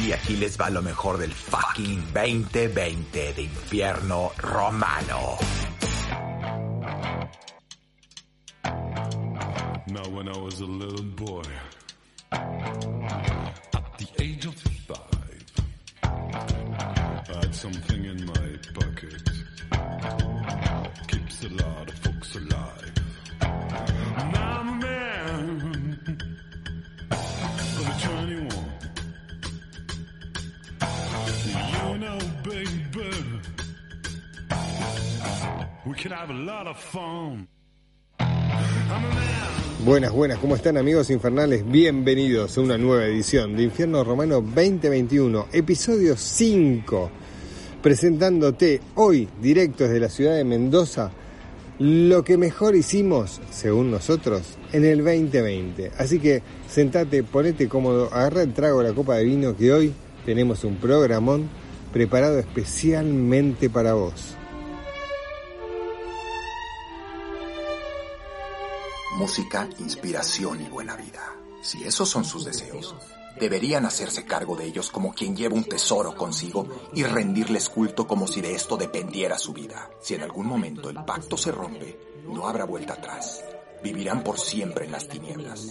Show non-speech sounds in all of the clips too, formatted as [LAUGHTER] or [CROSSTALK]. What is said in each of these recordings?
Y aquí les va lo mejor del fucking 2020 de infierno romano. Now, when I was a little boy, at the age of five, I had something in my pocket. Keeps a lot of folks alive. Buenas, buenas, ¿cómo están amigos infernales? Bienvenidos a una nueva edición de Infierno Romano 2021, episodio 5, presentándote hoy, directo desde la ciudad de Mendoza, lo que mejor hicimos, según nosotros, en el 2020. Así que sentate, ponete cómodo, agarra el trago, la copa de vino, que hoy tenemos un programón preparado especialmente para vos. Música, inspiración y buena vida. Si esos son sus deseos, deberían hacerse cargo de ellos como quien lleva un tesoro consigo y rendirles culto como si de esto dependiera su vida. Si en algún momento el pacto se rompe, no habrá vuelta atrás. Vivirán por siempre en las tinieblas.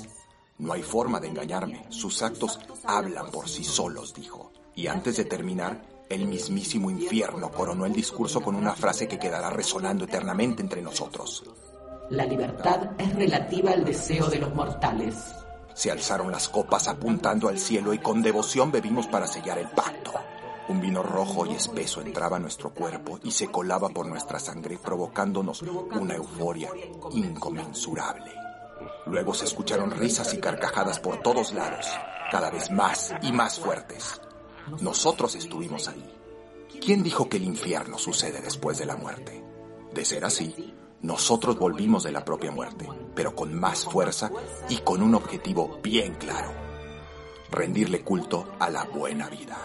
No hay forma de engañarme. Sus actos hablan por sí solos, dijo. Y antes de terminar, el mismísimo infierno coronó el discurso con una frase que quedará resonando eternamente entre nosotros. La libertad es relativa al deseo de los mortales. Se alzaron las copas apuntando al cielo y con devoción bebimos para sellar el pacto. Un vino rojo y espeso entraba a nuestro cuerpo y se colaba por nuestra sangre provocándonos una euforia inconmensurable. Luego se escucharon risas y carcajadas por todos lados, cada vez más y más fuertes. Nosotros estuvimos ahí. ¿Quién dijo que el infierno sucede después de la muerte? De ser así, nosotros volvimos de la propia muerte, pero con más fuerza y con un objetivo bien claro. Rendirle culto a la buena vida.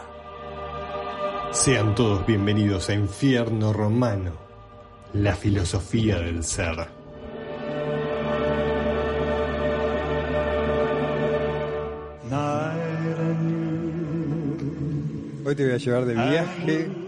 Sean todos bienvenidos a Infierno Romano, la filosofía del ser. Hoy te voy a llevar de viaje.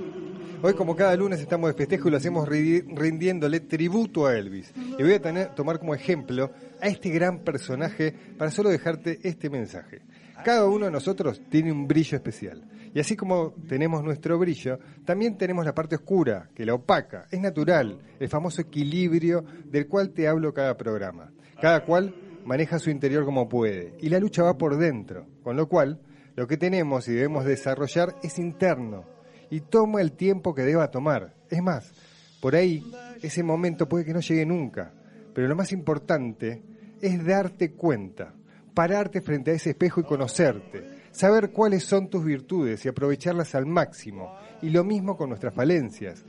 Hoy como cada lunes estamos de festejo y lo hacemos ri- rindiéndole tributo a Elvis. Y voy a tener- tomar como ejemplo a este gran personaje para solo dejarte este mensaje. Cada uno de nosotros tiene un brillo especial. Y así como tenemos nuestro brillo, también tenemos la parte oscura, que la opaca. Es natural, el famoso equilibrio del cual te hablo cada programa. Cada cual maneja su interior como puede. Y la lucha va por dentro. Con lo cual, lo que tenemos y debemos desarrollar es interno. Y toma el tiempo que deba tomar. Es más, por ahí, ese momento puede que no llegue nunca. Pero lo más importante es darte cuenta, pararte frente a ese espejo y conocerte, saber cuáles son tus virtudes y aprovecharlas al máximo. Y lo mismo con nuestras falencias,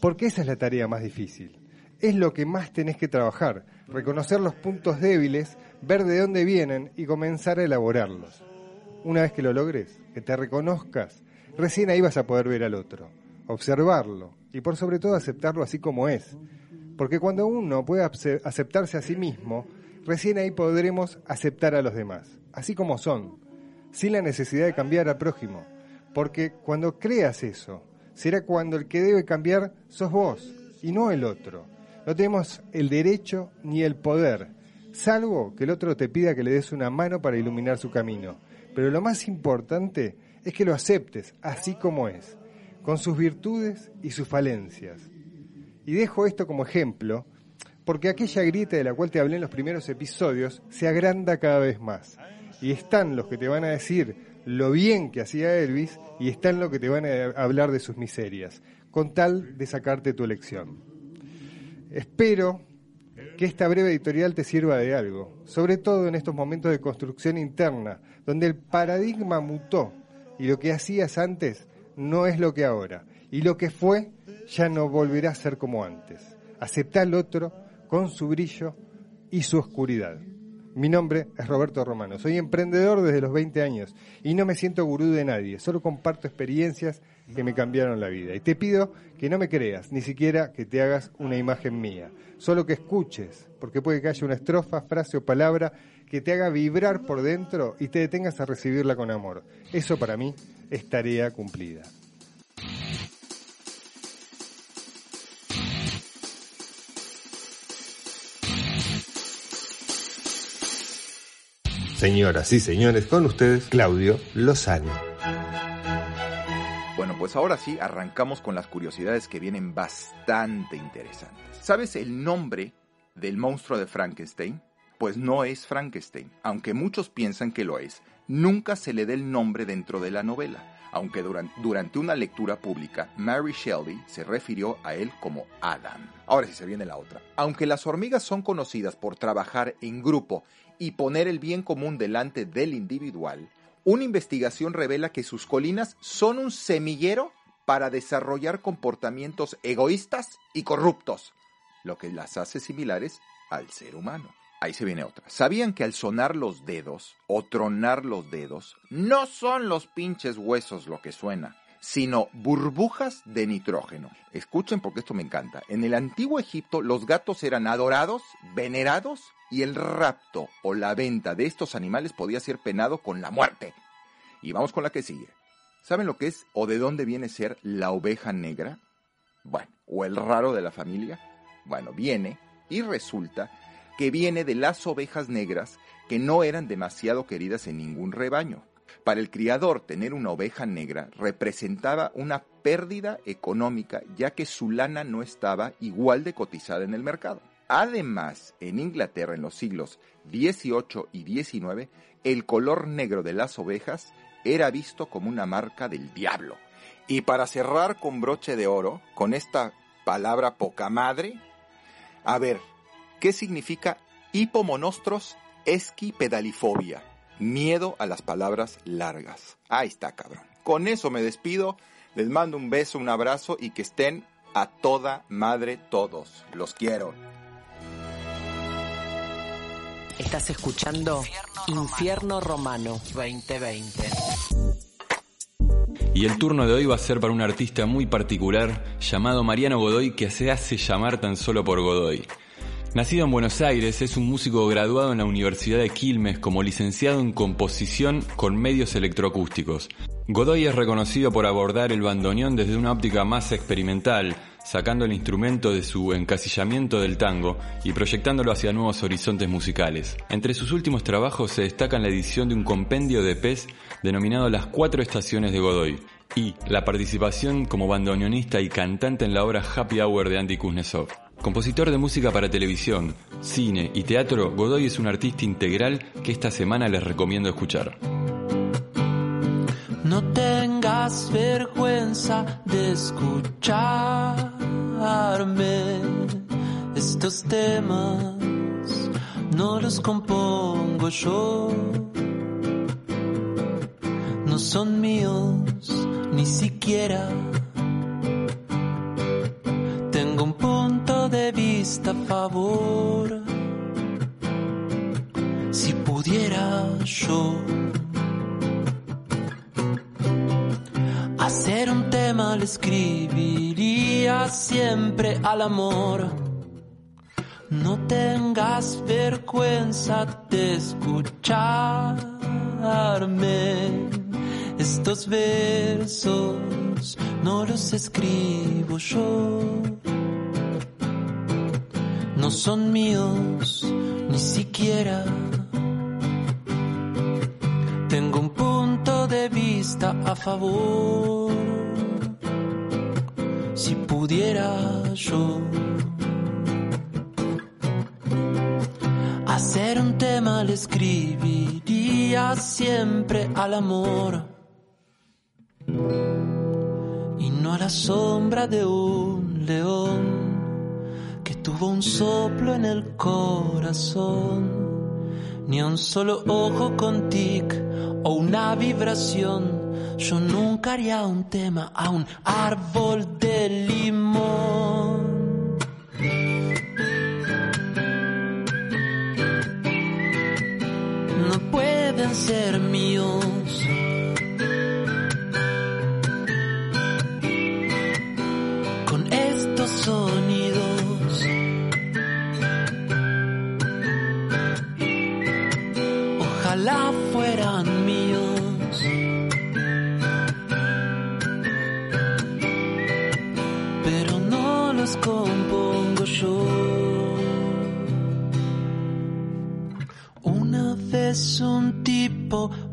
porque esa es la tarea más difícil. Es lo que más tenés que trabajar, reconocer los puntos débiles, ver de dónde vienen y comenzar a elaborarlos. Una vez que lo logres, que te reconozcas, recién ahí vas a poder ver al otro, observarlo y por sobre todo aceptarlo así como es. Porque cuando uno puede ace- aceptarse a sí mismo, recién ahí podremos aceptar a los demás, así como son, sin la necesidad de cambiar al prójimo. Porque cuando creas eso, será cuando el que debe cambiar sos vos y no el otro. No tenemos el derecho ni el poder, salvo que el otro te pida que le des una mano para iluminar su camino. Pero lo más importante es que lo aceptes así como es, con sus virtudes y sus falencias. Y dejo esto como ejemplo, porque aquella grieta de la cual te hablé en los primeros episodios se agranda cada vez más. Y están los que te van a decir lo bien que hacía Elvis y están los que te van a hablar de sus miserias, con tal de sacarte tu elección. Espero que esta breve editorial te sirva de algo, sobre todo en estos momentos de construcción interna, donde el paradigma mutó y lo que hacías antes no es lo que ahora, y lo que fue ya no volverá a ser como antes. Aceptá al otro con su brillo y su oscuridad. Mi nombre es Roberto Romano, soy emprendedor desde los 20 años y no me siento gurú de nadie, solo comparto experiencias que me cambiaron la vida. Y te pido que no me creas, ni siquiera que te hagas una imagen mía, solo que escuches, porque puede que haya una estrofa, frase o palabra que te haga vibrar por dentro y te detengas a recibirla con amor. Eso para mí es tarea cumplida. Señoras y señores, con ustedes Claudio Lozano. Bueno, pues ahora sí, arrancamos con las curiosidades que vienen bastante interesantes. ¿Sabes el nombre del monstruo de Frankenstein? Pues no es Frankenstein, aunque muchos piensan que lo es. Nunca se le da el nombre dentro de la novela, aunque durante, durante una lectura pública, Mary Shelley se refirió a él como Adam. Ahora sí se viene la otra. Aunque las hormigas son conocidas por trabajar en grupo y poner el bien común delante del individual, una investigación revela que sus colinas son un semillero para desarrollar comportamientos egoístas y corruptos, lo que las hace similares al ser humano. Ahí se viene otra. ¿Sabían que al sonar los dedos o tronar los dedos, no son los pinches huesos lo que suena, sino burbujas de nitrógeno? Escuchen porque esto me encanta. En el antiguo Egipto los gatos eran adorados, venerados y el rapto o la venta de estos animales podía ser penado con la muerte. Y vamos con la que sigue. ¿Saben lo que es o de dónde viene ser la oveja negra? Bueno, o el raro de la familia. Bueno, viene y resulta que viene de las ovejas negras que no eran demasiado queridas en ningún rebaño. Para el criador, tener una oveja negra representaba una pérdida económica ya que su lana no estaba igual de cotizada en el mercado. Además, en Inglaterra en los siglos XVIII y XIX, el color negro de las ovejas era visto como una marca del diablo. Y para cerrar con broche de oro, con esta palabra poca madre, a ver, ¿qué significa hipomonostros esquipedalifobia? Miedo a las palabras largas. Ahí está, cabrón. Con eso me despido. Les mando un beso, un abrazo y que estén a toda madre todos. Los quiero. Estás escuchando Infierno Romano 2020. Y el turno de hoy va a ser para un artista muy particular llamado Mariano Godoy que se hace llamar tan solo por Godoy. Nacido en Buenos Aires, es un músico graduado en la Universidad de Quilmes como licenciado en composición con medios electroacústicos. Godoy es reconocido por abordar el bandoneón desde una óptica más experimental, sacando el instrumento de su encasillamiento del tango y proyectándolo hacia nuevos horizontes musicales. Entre sus últimos trabajos se destacan la edición de un compendio de pez denominado Las Cuatro Estaciones de Godoy y la participación como bandoneonista y cantante en la obra Happy Hour de Andy Kuznetsov. Compositor de música para televisión, cine y teatro, Godoy es un artista integral que esta semana les recomiendo escuchar. No tengas vergüenza de escucharme. Estos temas no los compongo yo. No son míos, ni siquiera. Tengo un punto de vista a favor. Si pudiera yo hacer un tema, le escribiría siempre al amor. No tengas vergüenza de escucharme. Estos versos no los escribo yo. No son míos, ni siquiera. Tengo un punto de vista a favor. Si pudiera yo hacer un tema, le escribiría siempre al amor. Y no a la sombra de un león que tuvo un soplo en el corazón ni un solo ojo con tic o una vibración. Yo nunca haría un tema a un árbol de limón. No pueden ser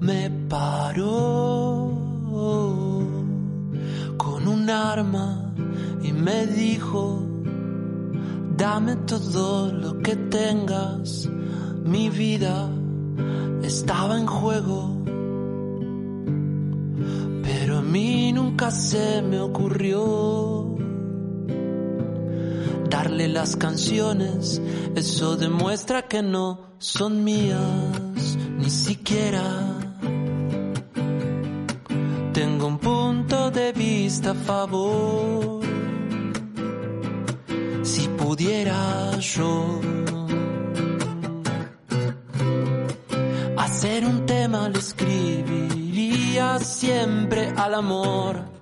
me paró con un arma y me dijo, dame todo lo que tengas, mi vida estaba en juego. Pero a mí nunca se me ocurrió darle las canciones, eso demuestra que no son mías, ni siquiera. Tengo un punto de vista a favor. Si pudiera yo hacer un tema, lo escribiría siempre al amor.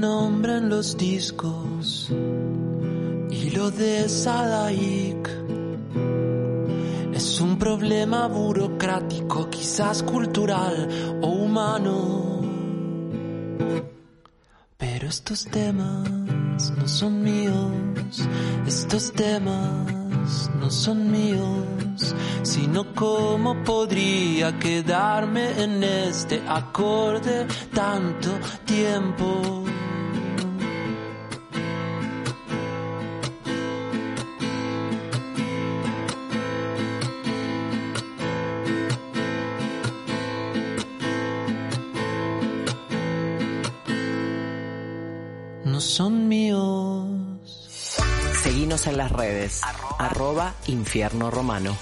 En los discos y lo de Sadaik es un problema burocrático, quizás cultural o humano. Pero estos temas no son míos, estos temas no son míos, sino cómo podría quedarme en este acorde tanto tiempo. En las redes. Arroba Infierno Romano.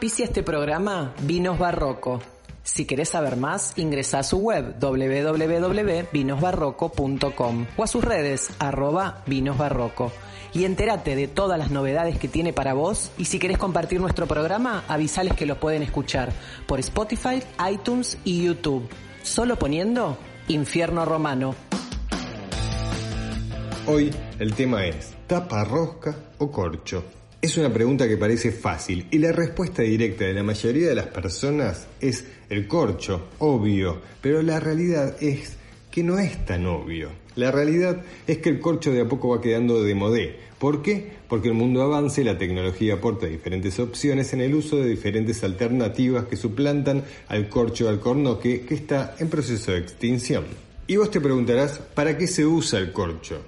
Auspicia este programa Vinos Barroco. Si querés saber más, ingresa a su web www.vinosbarroco.com o a sus redes arroba vinosbarroco y entérate de todas las novedades que tiene para vos y si querés compartir nuestro programa, avisales que lo pueden escuchar por Spotify, iTunes y YouTube. Solo poniendo Infierno Romano. Hoy el tema es ¿tapa rosca o corcho? Es una pregunta que parece fácil y la respuesta directa de la mayoría de las personas es el corcho, obvio, pero la realidad es que no es tan obvio. La realidad es que el corcho de a poco va quedando de modé. ¿Por qué? Porque el mundo avanza y la tecnología aporta diferentes opciones en el uso de diferentes alternativas que suplantan al corcho al cornoque que está en proceso de extinción. Y vos te preguntarás, ¿para qué se usa el corcho?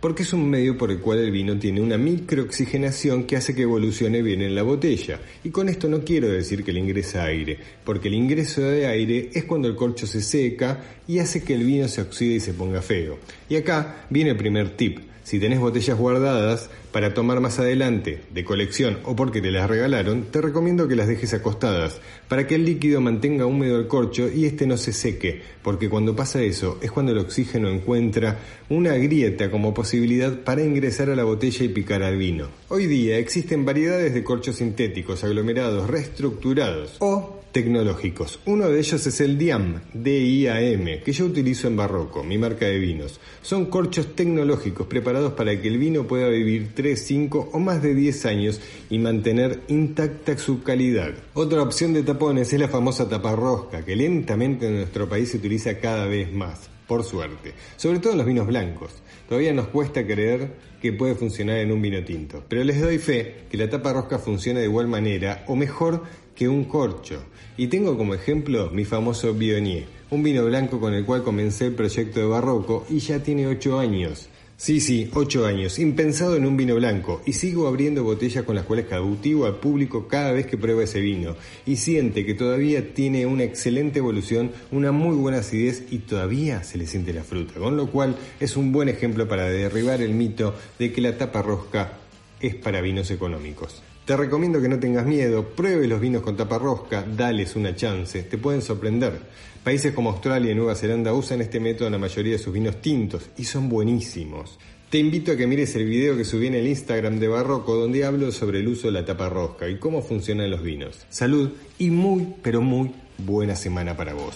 Porque es un medio por el cual el vino tiene una microoxigenación que hace que evolucione bien en la botella. Y con esto no quiero decir que le ingresa aire, porque el ingreso de aire es cuando el corcho se seca y hace que el vino se oxide y se ponga feo. Y acá viene el primer tip. Si tenés botellas guardadas para tomar más adelante, de colección o porque te las regalaron, te recomiendo que las dejes acostadas, para que el líquido mantenga húmedo el corcho y este no se seque, porque cuando pasa eso es cuando el oxígeno encuentra una grieta como posibilidad para ingresar a la botella y picar al vino. Hoy día existen variedades de corchos sintéticos, aglomerados, reestructurados o tecnológicos. Uno de ellos es el DIAM, D-I-A-M, que yo utilizo en Barroco, mi marca de vinos. Son corchos tecnológicos preparados para que el vino pueda vivir 3, 5 o más de 10 años y mantener intacta su calidad. Otra opción de tapones es la famosa taparrosca, que lentamente en nuestro país se utiliza cada vez más, por suerte, sobre todo en los vinos blancos. Todavía nos cuesta creer que puede funcionar en un vino tinto, pero les doy fe que la tapa rosca funciona de igual manera o mejor que un corcho. Y tengo como ejemplo mi famoso Bionier, un vino blanco con el cual comencé el proyecto de Barroco y ya tiene 8 años. Sí, sí, 8 años, impensado en un vino blanco, y sigo abriendo botellas con las cuales cautivo al público cada vez que prueba ese vino, y siente que todavía tiene una excelente evolución, una muy buena acidez y todavía se le siente la fruta, con lo cual es un buen ejemplo para derribar el mito de que la tapa rosca es para vinos económicos. Te recomiendo que no tengas miedo, pruebe los vinos con tapa rosca, dales una chance, te pueden sorprender. Países como Australia y Nueva Zelanda usan este método en la mayoría de sus vinos tintos y son buenísimos. Te invito a que mires el video que subí en el Instagram de Barroco donde hablo sobre el uso de la tapa rosca y cómo funcionan los vinos. Salud y muy, pero muy buena semana para vos.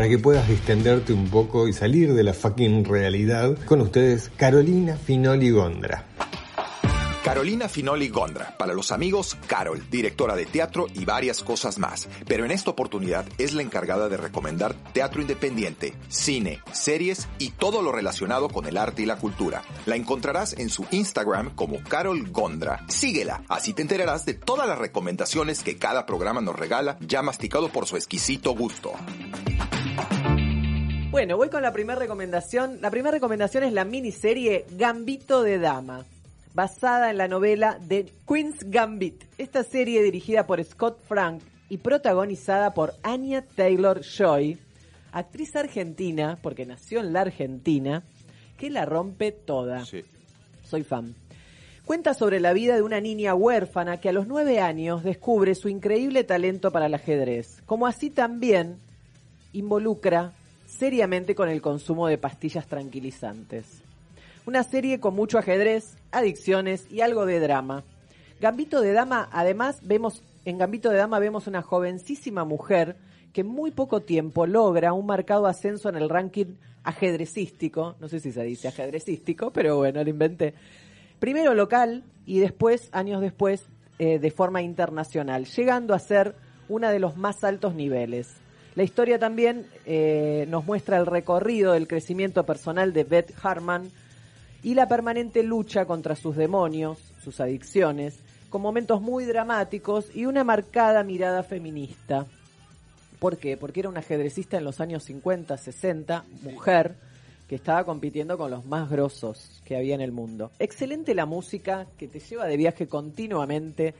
Para que puedas distenderte un poco y salir de la fucking realidad, con ustedes Carolina Finoli Gondra. Carolina Finoli Gondra, para los amigos Carol, directora de teatro y varias cosas más. Pero en esta oportunidad es la encargada de recomendar teatro independiente, cine, series y todo lo relacionado con el arte y la cultura. La encontrarás en su Instagram como Carol Gondra. Síguela, así te enterarás de todas las recomendaciones que cada programa nos regala, ya masticado por su exquisito gusto. Bueno, voy con la primera recomendación. La primera recomendación es la miniserie Gambito de Dama, basada en la novela The Queen's Gambit. Esta serie dirigida por Scott Frank y protagonizada por Anya Taylor Joy, actriz argentina, porque nació en la Argentina, que la rompe toda. Soy fan. Cuenta sobre la vida de una niña huérfana que a los nueve años descubre su increíble talento para el ajedrez, como así también involucra seriamente con el consumo de pastillas tranquilizantes. Una serie con mucho ajedrez, adicciones y algo de drama. Gambito de Dama, además, vemos en Gambito de Dama vemos una jovencísima mujer que en muy poco tiempo logra un marcado ascenso en el ranking ajedrecístico, no sé si se dice ajedrecístico, pero bueno, lo inventé. Primero local y después, años después, eh, de forma internacional, llegando a ser una de los más altos niveles. La historia también eh, nos muestra el recorrido del crecimiento personal de Beth Harman y la permanente lucha contra sus demonios, sus adicciones, con momentos muy dramáticos y una marcada mirada feminista. ¿Por qué? Porque era una ajedrecista en los años 50, 60, mujer, que estaba compitiendo con los más grosos que había en el mundo. Excelente la música que te lleva de viaje continuamente.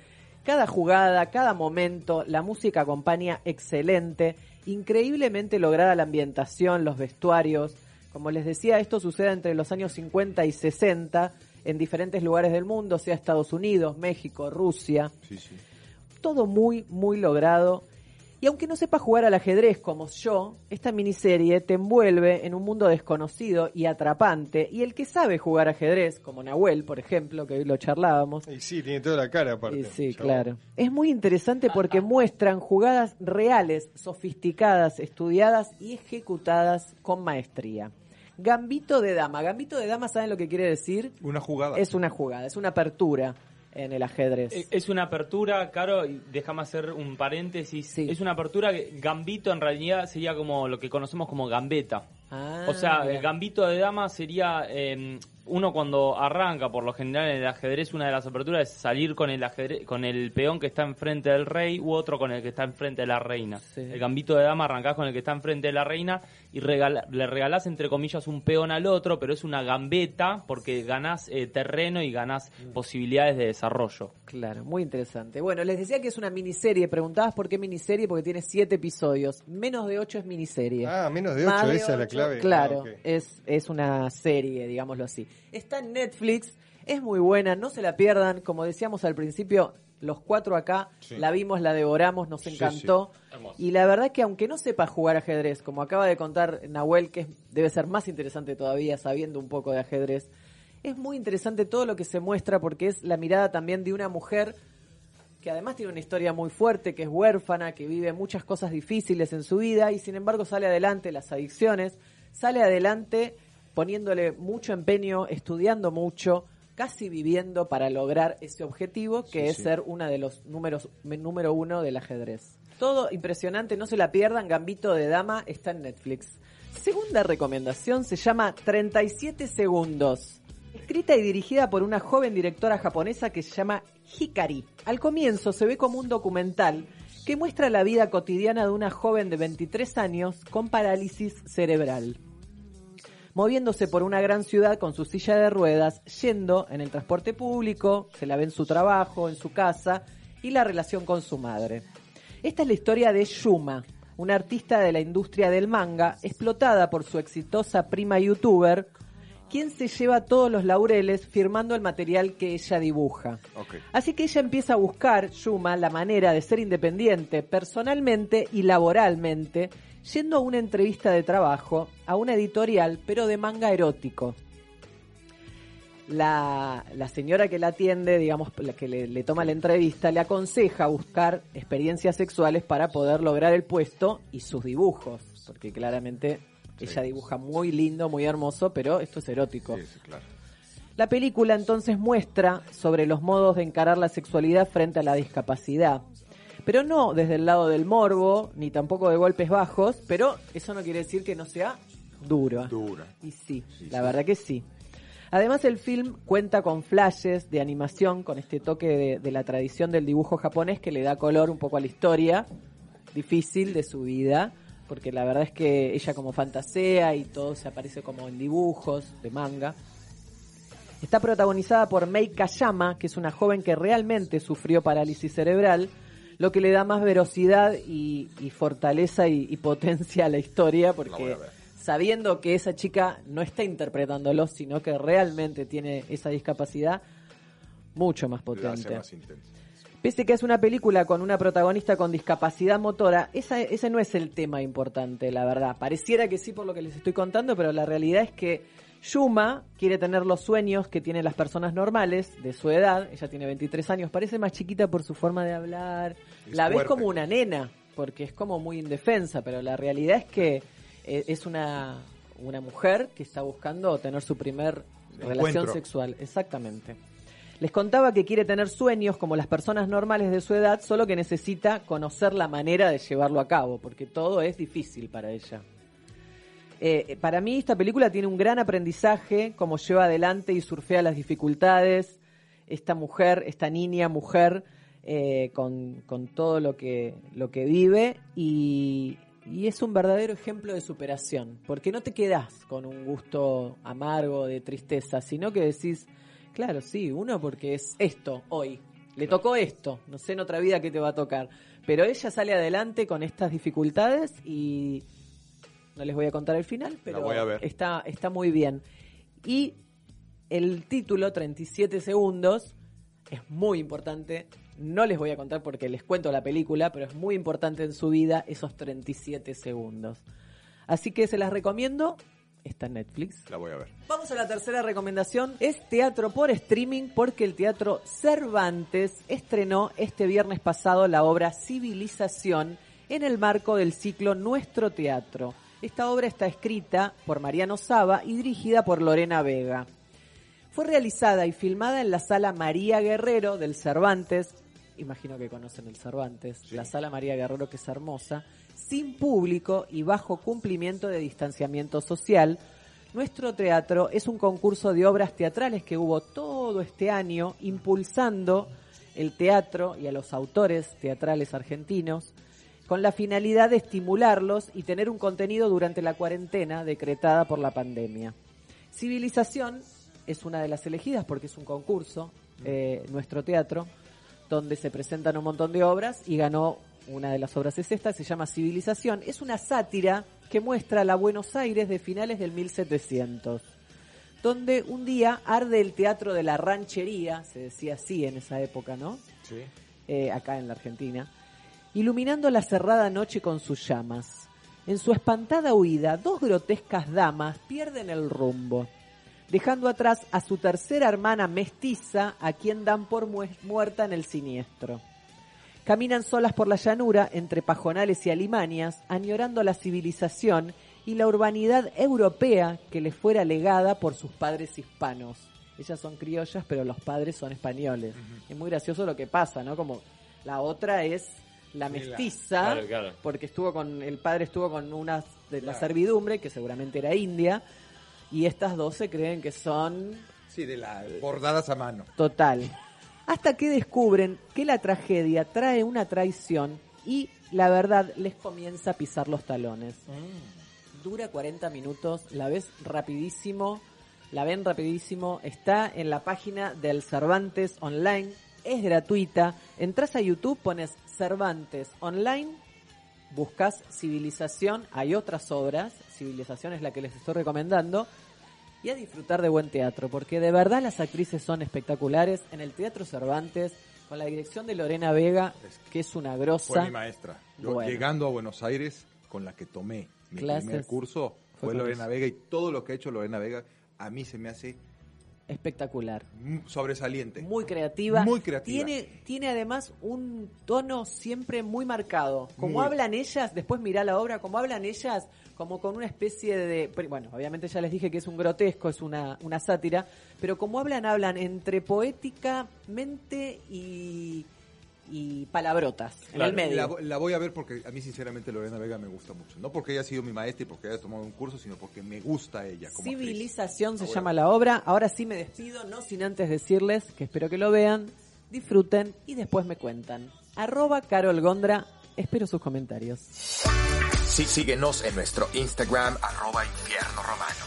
Cada jugada, cada momento, la música acompaña excelente. Increíblemente lograda la ambientación, los vestuarios. Como les decía, esto sucede entre los años 50 y 60 en diferentes lugares del mundo, sea Estados Unidos, México, Rusia. Todo muy, muy logrado. Y aunque no sepas jugar al ajedrez como yo, esta miniserie te envuelve en un mundo desconocido y atrapante. Y el que sabe jugar ajedrez, como Nahuel, por ejemplo, que hoy lo charlábamos. Y sí, tiene toda la cara aparte. Y sí, Chabón. claro. Es muy interesante porque muestran jugadas reales, sofisticadas, estudiadas y ejecutadas con maestría. Gambito de dama. Gambito de dama, ¿saben lo que quiere decir? Una jugada. Es una jugada, es una apertura en el ajedrez. Eh, Es una apertura, Caro, y déjame hacer un paréntesis. Es una apertura que Gambito en realidad sería como lo que conocemos como gambeta. Ah, o sea, mira. el gambito de dama sería eh, uno cuando arranca, por lo general en el ajedrez, una de las aperturas es salir con el ajedrez, con el peón que está enfrente del rey u otro con el que está enfrente de la reina. El gambito de dama arrancás con el que está enfrente de la reina y regala- le regalás entre comillas un peón al otro, pero es una gambeta porque ganás eh, terreno y ganás posibilidades de desarrollo. Claro, muy interesante. Bueno, les decía que es una miniserie. Preguntabas por qué miniserie, porque tiene siete episodios. Menos de ocho es miniserie. Ah, menos de Más ocho, esa es la clave. Claro, Ah, ok. es, es una serie, digámoslo así. Está en Netflix, es muy buena, no se la pierdan. Como decíamos al principio, los cuatro acá Sí. la vimos, la devoramos, nos encantó. sí. Y la verdad que aunque no sepa jugar ajedrez, como acaba de contar Nahuel, que es- debe ser más interesante todavía sabiendo un poco de ajedrez, es muy interesante todo lo que se muestra porque es la mirada también de una mujer que además tiene una historia muy fuerte, que es huérfana, que vive muchas cosas difíciles en su vida y sin embargo sale adelante las adicciones, sale adelante poniéndole mucho empeño, estudiando mucho, casi viviendo para lograr ese objetivo que Sí, es sí. ser una de los números número uno del ajedrez. Todo impresionante, no se la pierdan, Gambito de Dama está en Netflix. Segunda recomendación se llama 37 segundos. Escrita y dirigida por una joven directora japonesa que se llama Hikari. Al comienzo se ve como un documental que muestra la vida cotidiana de una joven de 23 años con parálisis cerebral. Moviéndose por una gran ciudad con su silla de ruedas, yendo en el transporte público, se la ve en su trabajo, en su casa y la relación con su madre. Esta es la historia de Yuma, una artista de la industria del manga, explotada por su exitosa prima youtuber, quien se lleva todos los laureles firmando el material que ella dibuja. Así que ella empieza a buscar, Yuma, la manera de ser independiente personalmente y laboralmente, yendo a una entrevista de trabajo, a una editorial, pero de manga erótico. La, la señora que la atiende, digamos, la que le, le toma la entrevista, le aconseja buscar experiencias sexuales para poder lograr el puesto y sus dibujos, porque claramente ella dibuja muy lindo, muy hermoso, pero esto es erótico. Sí, sí, claro. La película entonces muestra sobre los modos de encarar la sexualidad frente a la discapacidad. Pero no desde el lado del morbo, ni tampoco de golpes bajos, pero eso no quiere decir que no sea duro. Dura. Y sí, la verdad que sí. Además el film cuenta con flashes de animación, con este toque de, de la tradición del dibujo japonés que le da color un poco a la historia difícil de su vida, porque la verdad es que ella como fantasea y todo se aparece como en dibujos de manga. Está protagonizada por Mei Kayama, que es una joven que realmente sufrió parálisis cerebral, lo que le da más verosidad y, y fortaleza y, y potencia a la historia, porque sabiendo que esa chica no está interpretándolo, sino que realmente tiene esa discapacidad, mucho más potente. más intensa. Pese que es una película con una protagonista con discapacidad motora, esa, ese no es el tema importante, la verdad. Pareciera que sí por lo que les estoy contando, pero la realidad es que Yuma quiere tener los sueños que tienen las personas normales de su edad. Ella tiene 23 años, parece más chiquita por su forma de hablar. Es la ves como una nena, porque es como muy indefensa, pero la realidad es que eh, es una, una mujer que está buscando tener su primer relación sexual. Exactamente. Les contaba que quiere tener sueños como las personas normales de su edad, solo que necesita conocer la manera de llevarlo a cabo, porque todo es difícil para ella. Eh, para mí esta película tiene un gran aprendizaje, como lleva adelante y surfea las dificultades, esta mujer, esta niña mujer, eh, con, con todo lo que, lo que vive y, y es un verdadero ejemplo de superación, porque no te quedás con un gusto amargo de tristeza, sino que decís, claro, sí, uno porque es esto hoy, le tocó esto, no sé en otra vida qué te va a tocar, pero ella sale adelante con estas dificultades y no les voy a contar el final, pero voy a ver. Está, está muy bien. Y el título, 37 segundos, es muy importante. No les voy a contar porque les cuento la película, pero es muy importante en su vida esos 37 segundos. Así que se las recomiendo. Está en Netflix. La voy a ver. Vamos a la tercera recomendación. Es teatro por streaming porque el Teatro Cervantes estrenó este viernes pasado la obra Civilización en el marco del ciclo Nuestro Teatro. Esta obra está escrita por Mariano Saba y dirigida por Lorena Vega. Fue realizada y filmada en la sala María Guerrero del Cervantes. Imagino que conocen el Cervantes. La sala María Guerrero que es hermosa. Sin público y bajo cumplimiento de distanciamiento social. Nuestro teatro es un concurso de obras teatrales que hubo todo este año impulsando el teatro y a los autores teatrales argentinos con la finalidad de estimularlos y tener un contenido durante la cuarentena decretada por la pandemia. Civilización es una de las elegidas porque es un concurso, eh, nuestro teatro, donde se presentan un montón de obras y ganó una de las obras es esta, se llama Civilización. Es una sátira que muestra la Buenos Aires de finales del 1700, donde un día arde el teatro de la ranchería, se decía así en esa época, ¿no? Sí. eh, acá en la Argentina, iluminando la cerrada noche con sus llamas. En su espantada huida, dos grotescas damas pierden el rumbo, dejando atrás a su tercera hermana mestiza, a quien dan por mu- muerta en el siniestro. Caminan solas por la llanura, entre pajonales y alimañas, añorando la civilización y la urbanidad europea que les fuera legada por sus padres hispanos. Ellas son criollas, pero los padres son españoles. Es muy gracioso lo que pasa, ¿no? Como la otra es la mestiza, Claro, claro. porque estuvo con, el padre estuvo con una de la Claro. servidumbre, que seguramente era india, y estas dos se creen que son Sí, de las bordadas a mano. total. Hasta que descubren que la tragedia trae una traición y la verdad les comienza a pisar los talones. Dura 40 minutos, la ves rapidísimo, la ven rapidísimo, está en la página del Cervantes Online, es gratuita, entras a YouTube, pones Cervantes Online, buscas Civilización, hay otras obras, Civilización es la que les estoy recomendando, y a disfrutar de buen teatro, porque de verdad las actrices son espectaculares. En el Teatro Cervantes, con la dirección de Lorena Vega, que es una Fue grosa. mi maestra. Yo Bueno. llegando a Buenos Aires, con la que tomé mi Clases. primer curso, Fue fue Lorena. Vega y todo lo que ha hecho Lorena Vega a mí se me hace espectacular. Sobresaliente. Muy creativa. Muy creativa. Tiene, tiene además un tono siempre muy marcado. Como Muy. hablan ellas, después mirá la obra, como hablan ellas, como con una especie de... Bueno, obviamente ya les dije que es un grotesco, es una, una sátira, pero como hablan, hablan entre poéticamente y, y palabrotas, en el medio. La, la voy a ver porque a mí sinceramente Lorena Vega me gusta mucho. No porque haya sido mi maestra y porque haya tomado un curso, sino porque me gusta ella como actriz. Civilización se llama la obra. Ahora sí me despido, no sin antes decirles que espero que lo vean, disfruten y después me cuentan. Arroba Carol Gondra, espero sus comentarios. Sí, síguenos en nuestro Instagram, arroba infierno romano.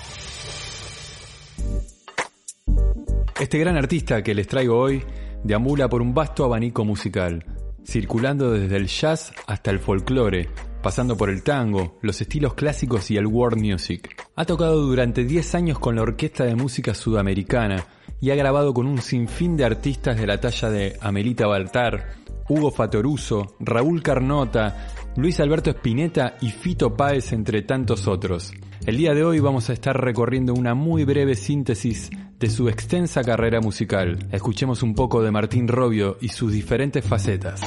Este gran artista que les traigo hoy deambula por un vasto abanico musical, circulando desde el jazz hasta el folclore, pasando por el tango, los estilos clásicos y el world music. Ha tocado durante 10 años con la Orquesta de Música Sudamericana y ha grabado con un sinfín de artistas de la talla de Amelita Baltar, Hugo Fatoruso, Raúl Carnota, Luis Alberto Spinetta y Fito Páez entre tantos otros. El día de hoy vamos a estar recorriendo una muy breve síntesis de su extensa carrera musical. Escuchemos un poco de Martín Robio y sus diferentes facetas.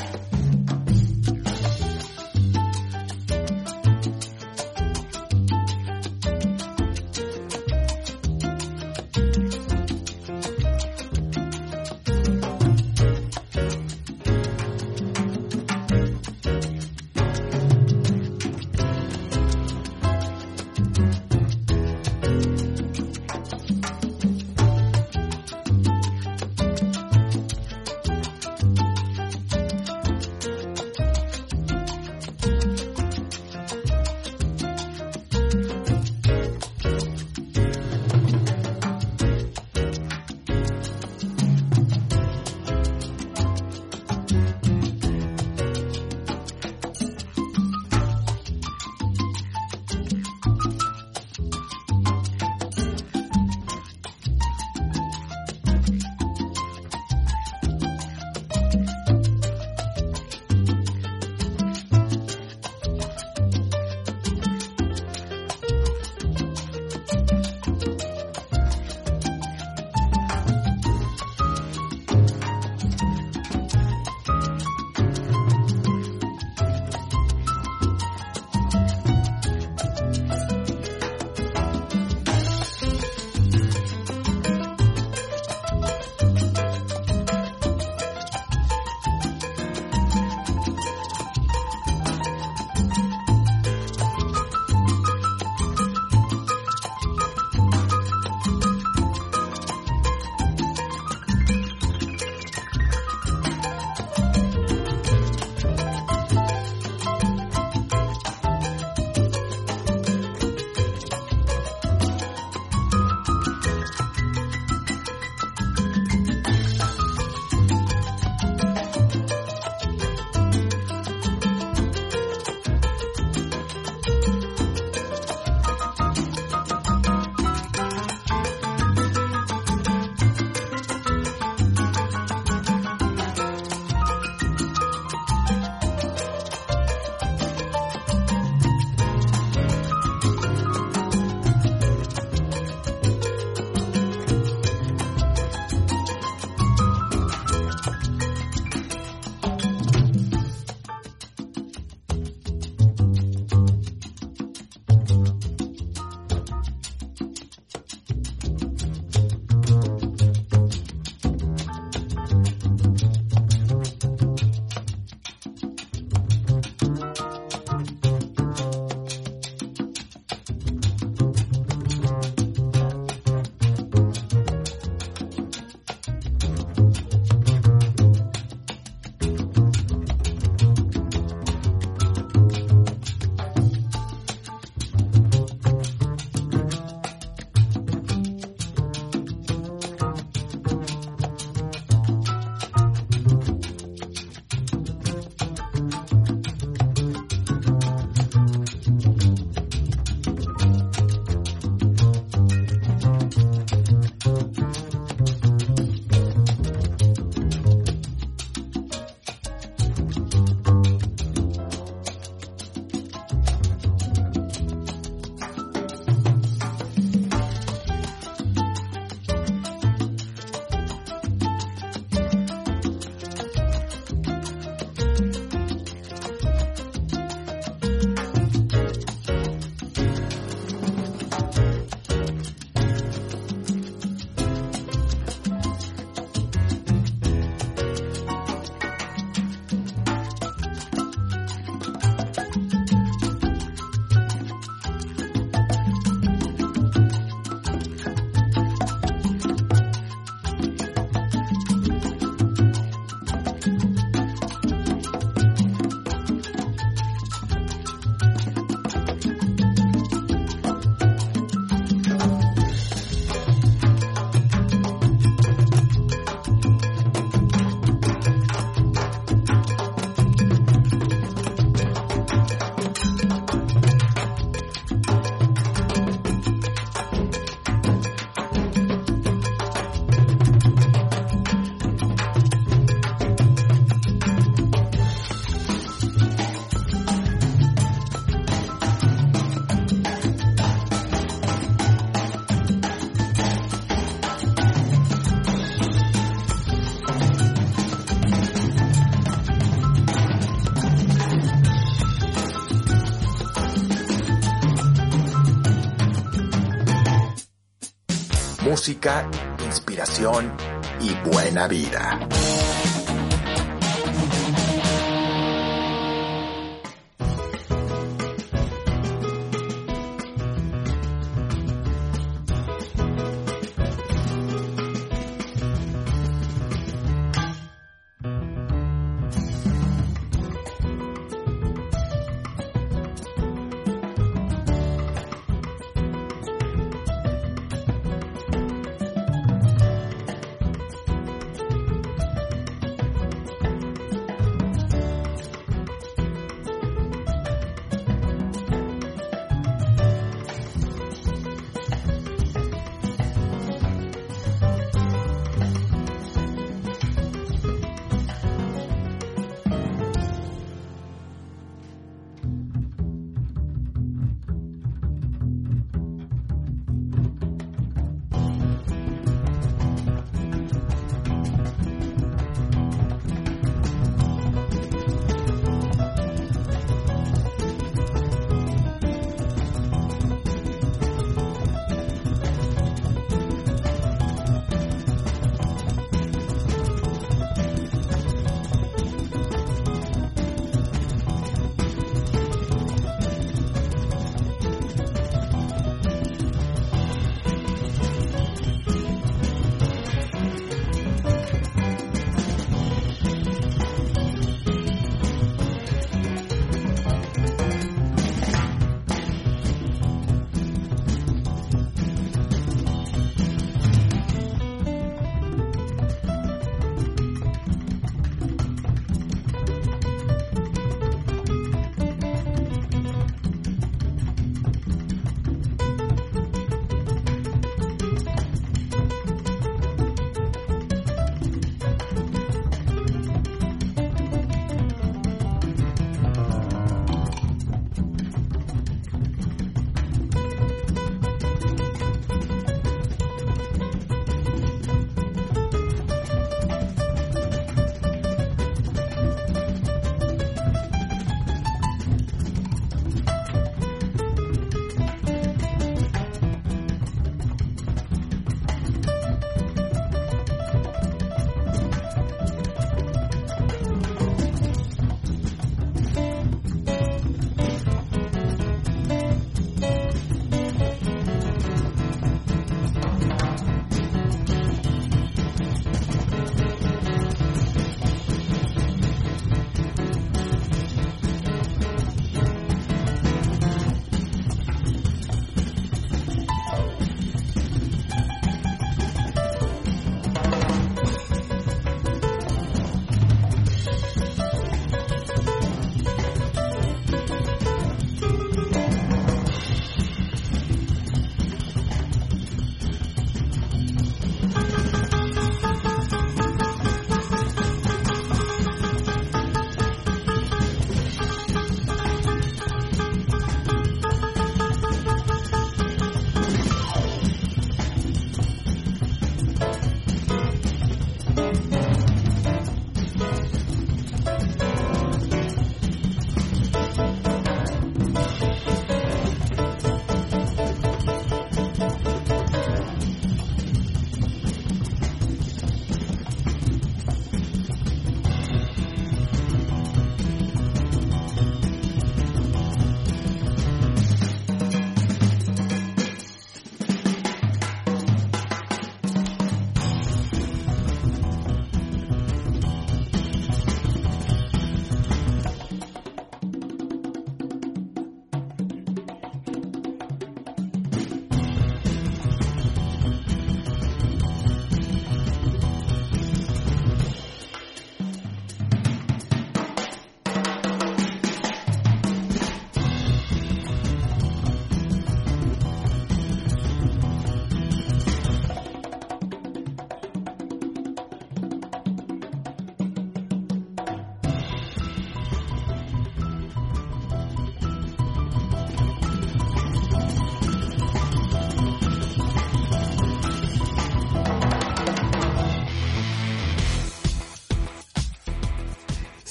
Música, inspiración y buena vida.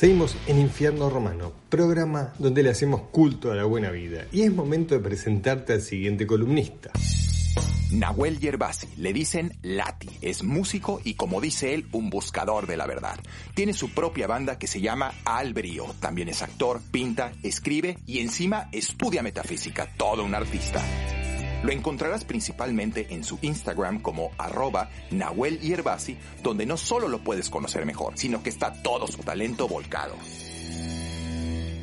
Seguimos en Infierno Romano, programa donde le hacemos culto a la buena vida. Y es momento de presentarte al siguiente columnista. Nahuel Yerbasi, le dicen Lati, es músico y como dice él, un buscador de la verdad. Tiene su propia banda que se llama Albrío, también es actor, pinta, escribe y encima estudia metafísica, todo un artista. Lo encontrarás principalmente en su Instagram como arroba Nahuel Yerbasi, donde no solo lo puedes conocer mejor, sino que está todo su talento volcado.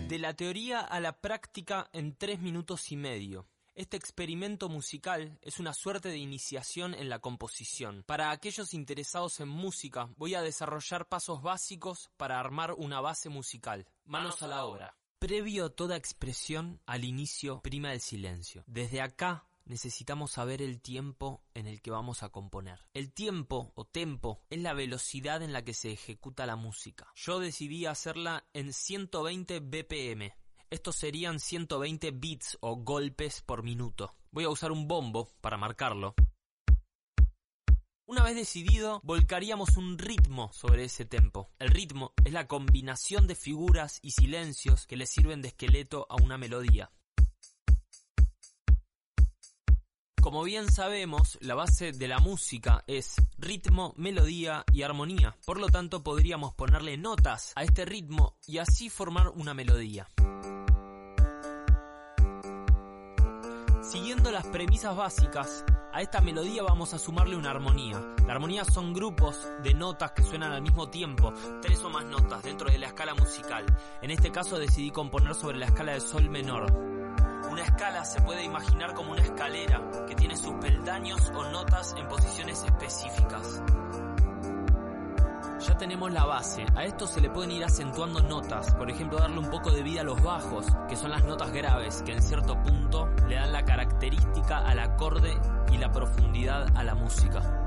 De la teoría a la práctica en tres minutos y medio. Este experimento musical es una suerte de iniciación en la composición. Para aquellos interesados en música, voy a desarrollar pasos básicos para armar una base musical. Manos a la obra. Previo a toda expresión, al inicio prima el silencio. Desde acá necesitamos saber el tiempo en el que vamos a componer. El tiempo o tempo es la velocidad en la que se ejecuta la música. Yo decidí hacerla en 120 BPM. Estos serían 120 bits o golpes por minuto. Voy a usar un bombo para marcarlo. Una vez decidido, volcaríamos un ritmo sobre ese tempo. El ritmo es la combinación de figuras y silencios que le sirven de esqueleto a una melodía. Como bien sabemos, la base de la música es ritmo, melodía y armonía. Por lo tanto, podríamos ponerle notas a este ritmo y así formar una melodía. Siguiendo las premisas básicas, a esta melodía vamos a sumarle una armonía. La armonía son grupos de notas que suenan al mismo tiempo, tres o más notas dentro de la escala musical. En este caso decidí componer sobre la escala de sol menor. Una escala se puede imaginar como una escalera que tiene sus peldaños o notas en posiciones específicas. Ya tenemos la base, a esto se le pueden ir acentuando notas, por ejemplo darle un poco de vida a los bajos, que son las notas graves, que en cierto punto le dan la característica al acorde y la profundidad a la música.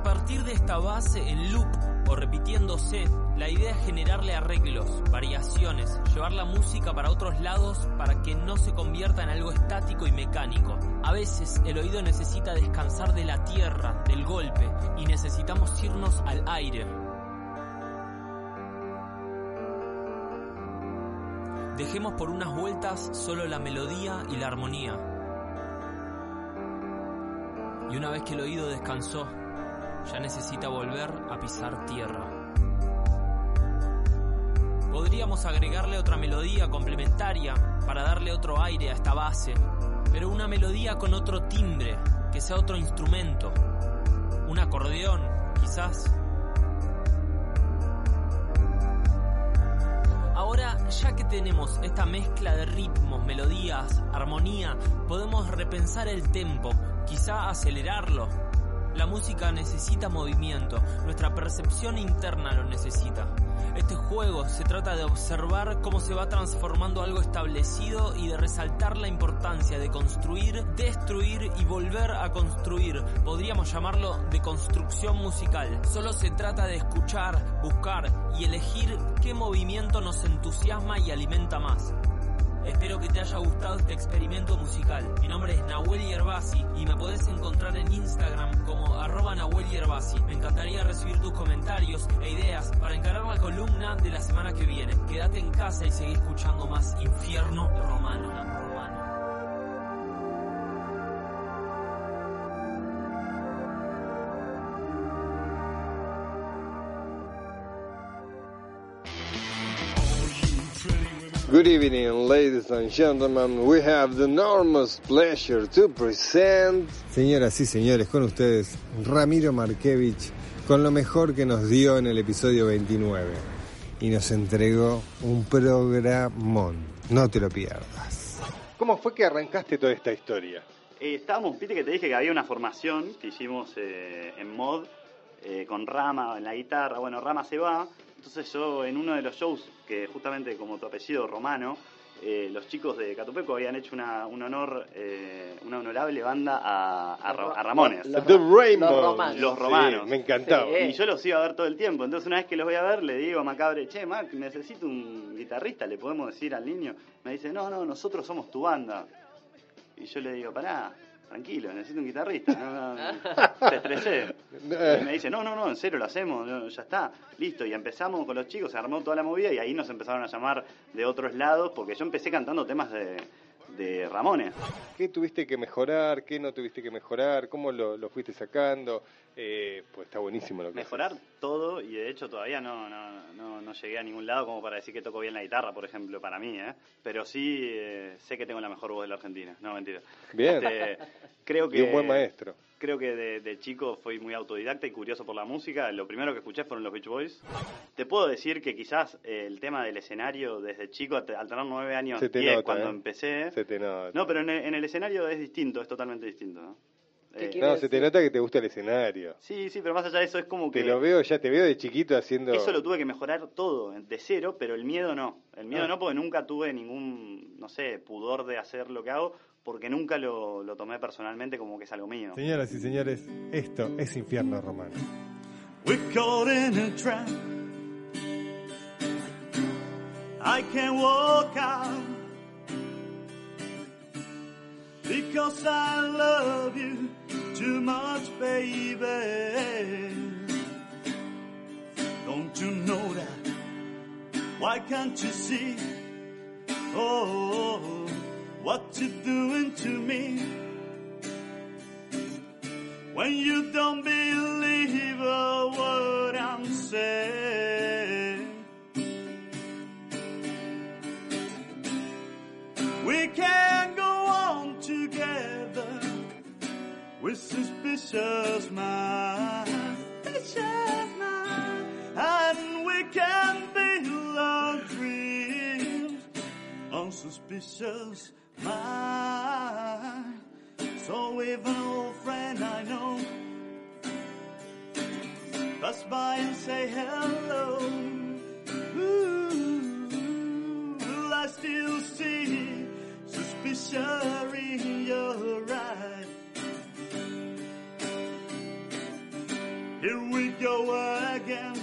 A partir de esta base en loop o repitiéndose, la idea es generarle arreglos, variaciones, llevar la música para otros lados para que no se convierta en algo estático y mecánico. A veces el oído necesita descansar de la tierra, del golpe, y necesitamos irnos al aire. Dejemos por unas vueltas solo la melodía y la armonía. Y una vez que el oído descansó, ya necesita volver a pisar tierra. Podríamos agregarle otra melodía complementaria para darle otro aire a esta base, pero una melodía con otro timbre, que sea otro instrumento, un acordeón, quizás. Ahora, ya que tenemos esta mezcla de ritmos, melodías, armonía, podemos repensar el tempo, quizá acelerarlo, la música necesita movimiento, nuestra percepción interna lo necesita. Este juego se trata de observar cómo se va transformando algo establecido y de resaltar la importancia de construir, destruir y volver a construir. Podríamos llamarlo de construcción musical. Solo se trata de escuchar, buscar y elegir qué movimiento nos entusiasma y alimenta más. Espero que te haya gustado este experimento musical. Mi nombre es Nahuel Yerbasi y me podés encontrar en Instagram como arroba Nahuel Yerbasi. Me encantaría recibir tus comentarios e ideas para encarar la columna de la semana que viene. Quédate en casa y seguí escuchando más Infierno Romano. Good evening, ladies and gentlemen. We have the enormous pleasure to present. Señoras y señores, con ustedes, Ramiro Markevich, con lo mejor que nos dio en el episodio 29. Y nos entregó un programón. No te lo pierdas. ¿Cómo fue que arrancaste toda esta historia? Eh, estábamos, viste que te dije que había una formación que hicimos eh, en mod eh, con Rama en la guitarra. Bueno, Rama se va. Entonces yo en uno de los shows, que justamente como tu apellido romano, eh, los chicos de Catupeco habían hecho una, un honor, eh, una honorable banda a, a Ra- a Ramones. The Rainbow. Los romanos. Los romanos. Sí, me encantaba. Y yo los iba a ver todo el tiempo. Entonces una vez que los voy a ver, le digo a Macabre, che, Mac, necesito un guitarrista, ¿le podemos decir al niño? Me dice, no, no, nosotros somos tu banda. Y yo le digo, pará, tranquilo, necesito un guitarrista. No, no, [LAUGHS] te estresé. Y me dice, no, no, no, en serio lo hacemos, no, ya está, listo. Y empezamos con los chicos, se armó toda la movida y ahí nos empezaron a llamar de otros lados, porque yo empecé cantando temas de, de Ramones. ¿Qué tuviste que mejorar? ¿Qué no tuviste que mejorar? ¿Cómo lo, lo fuiste sacando? Eh, pues está buenísimo lo que Mejorar todo y de hecho todavía no, no, no, no llegué a ningún lado como para decir que toco bien la guitarra, por ejemplo, para mí, ¿eh? Pero sí eh, sé que tengo la mejor voz de la Argentina, no, mentira. Bien. Este, creo que... [LAUGHS] Y un buen maestro. Creo que de, de chico fui muy autodidacta y curioso por la música. Lo primero que escuché fueron los Beach Boys. Te puedo decir que quizás eh, el tema del escenario desde chico, al tener nueve años, Se te diez, nota, cuando ¿eh? empecé... Se te nota. No, pero en el, en el escenario es distinto, es totalmente distinto. ¿no? Eh, No, se te nota que te gusta el escenario. Sí, sí, pero más allá de eso es como que... Te lo veo, ya te veo de chiquito haciendo... Eso lo tuve que mejorar todo, de cero, pero el miedo no. El miedo Ah. no porque nunca tuve ningún, no sé, pudor de hacer lo que hago, porque nunca lo, lo tomé personalmente como que es algo mío. Señoras y señores, esto es Infierno Romano. We're caught in a trap. I can't walk out because I love you too much, baby. Don't you know that? Why can't you see? Oh, what you're doing to me? When you don't believe a word I'm saying. We can go on together with suspicious minds, suspicious minds, and we can build our dreams on suspicious minds. So if an old friend I know pass by and say hello, ooh, will I still see suspicion in your eyes? Here we go again,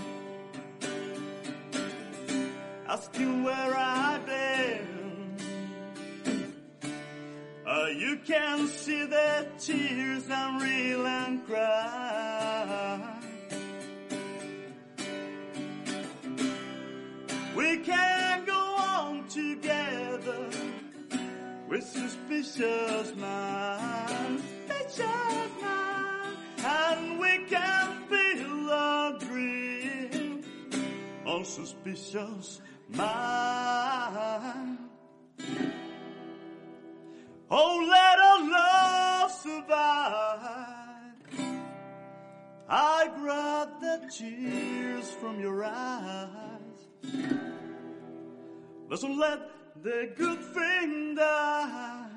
asking where I've been. Uh, you can see the tears I'm and cry. We can go on together with suspicious minds, suspicious minds, and we can build a dream on suspicious minds. Oh, let our love survive. I grab the tears from your eyes. Not let the good thing die.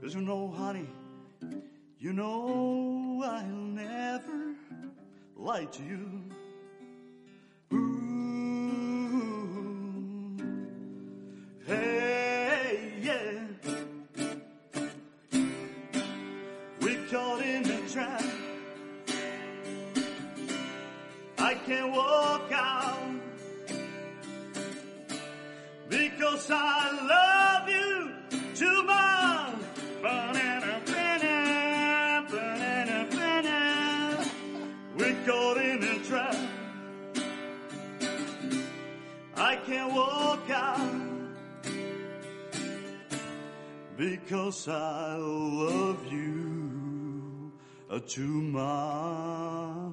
Cause you know, honey, you know I'll never lie to you. I can't walk out because I love you too much. Banana, banana, banana, banana. We're caught in a trap. I can't walk out because I love you too much,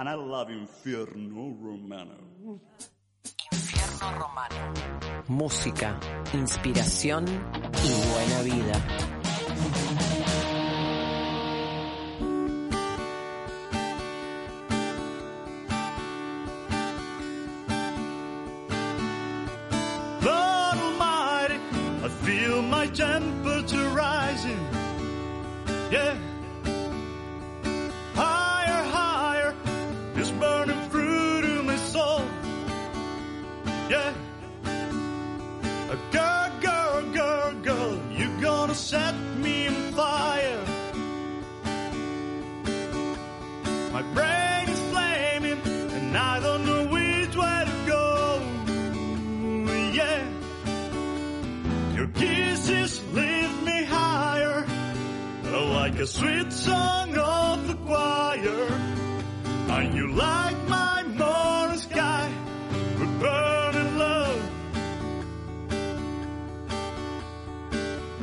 And I love Infierno Romano. Infierno Romano. Música, inspiración y buena vida. A sweet song of the choir. And you like my morning sky with burning love.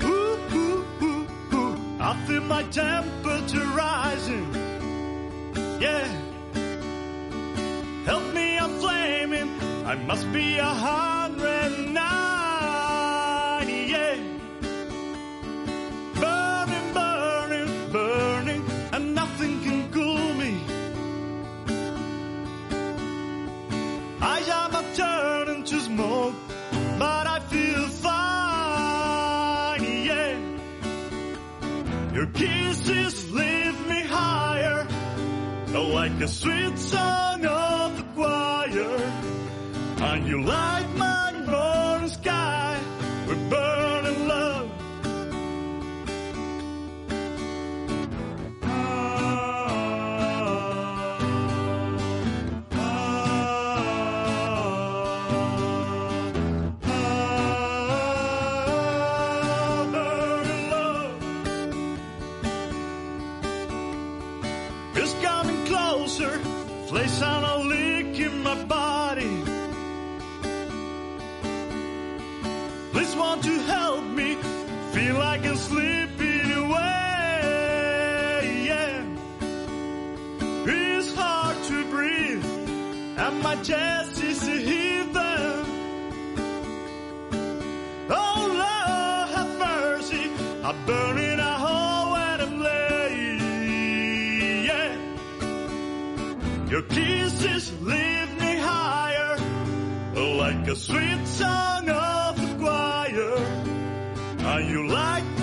Ooh, ooh, ooh, ooh. I feel my temperature rising. Yeah. Help me, I'm flaming. I must be a hundred and nine. Like a sweet song of the choir. And you light And my chest is a heaving. Oh Lord, have mercy. I burn in a hole when I'm. Yeah. Your kisses lift me higher, like a sweet song of the choir. And you like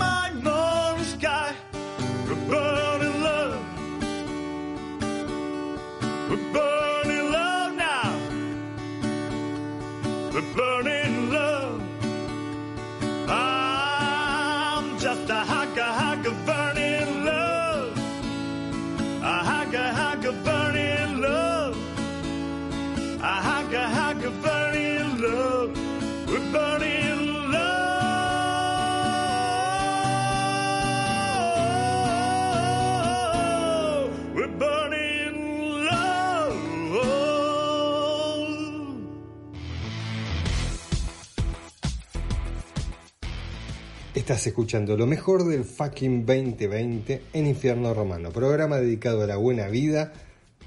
Estás escuchando lo mejor del fucking 2020 en Infierno Romano, programa dedicado a la buena vida,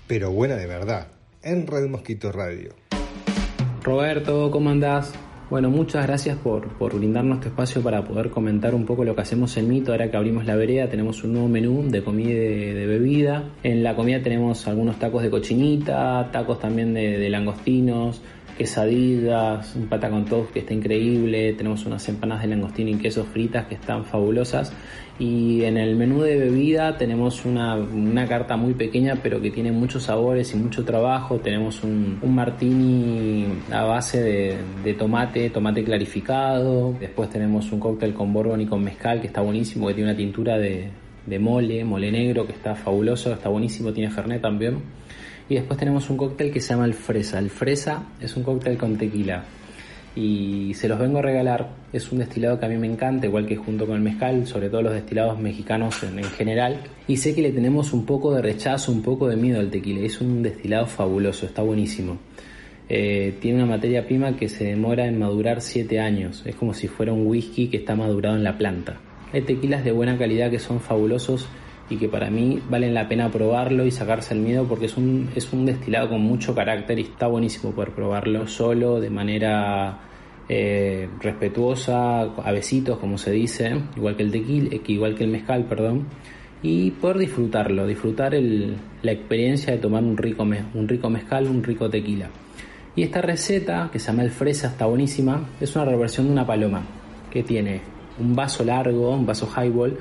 pero buena de verdad, en Red Mosquito Radio. Roberto, ¿cómo andás? Bueno, muchas gracias por, por brindarnos este espacio para poder comentar un poco lo que hacemos en Mito. Ahora que abrimos la vereda, tenemos un nuevo menú de comida y de, bebida. En la comida tenemos algunos tacos de cochinita, tacos también de langostinos, quesadillas, un pata con toast que está increíble, tenemos unas empanadas de langostino y queso fritas que están fabulosas. Y en el menú de bebida tenemos una, una carta muy pequeña pero que tiene muchos sabores y mucho trabajo, tenemos un, un martini a base de, de tomate, tomate clarificado, después tenemos un cóctel con bourbon y con mezcal que está buenísimo, que tiene una tintura de, de mole, mole negro que está fabuloso, está buenísimo, tiene fernet también. Y después tenemos un cóctel que se llama el Fresa. El Fresa es un cóctel con tequila. Y se los vengo a regalar. Es un destilado que a mí me encanta, igual que junto con el mezcal, sobre todo los destilados mexicanos en, en general. Y sé que le tenemos un poco de rechazo, un poco de miedo al tequila. Es un destilado fabuloso, está buenísimo. Eh, tiene una materia prima que se demora en madurar 7 años. Es como si fuera un whisky que está madurado en la planta. Hay tequilas de buena calidad que son fabulosos y que para mí valen la pena probarlo y sacarse el miedo porque es un, es un destilado con mucho carácter y está buenísimo poder probarlo solo, de manera eh, respetuosa, a besitos como se dice, igual que el tequila, igual que el mezcal, perdón, y poder disfrutarlo, disfrutar el, la experiencia de tomar un rico, un rico mezcal, un rico tequila. Y esta receta, que se llama el fresa, está buenísima, es una reversión de una paloma, que tiene un vaso largo, un vaso highball,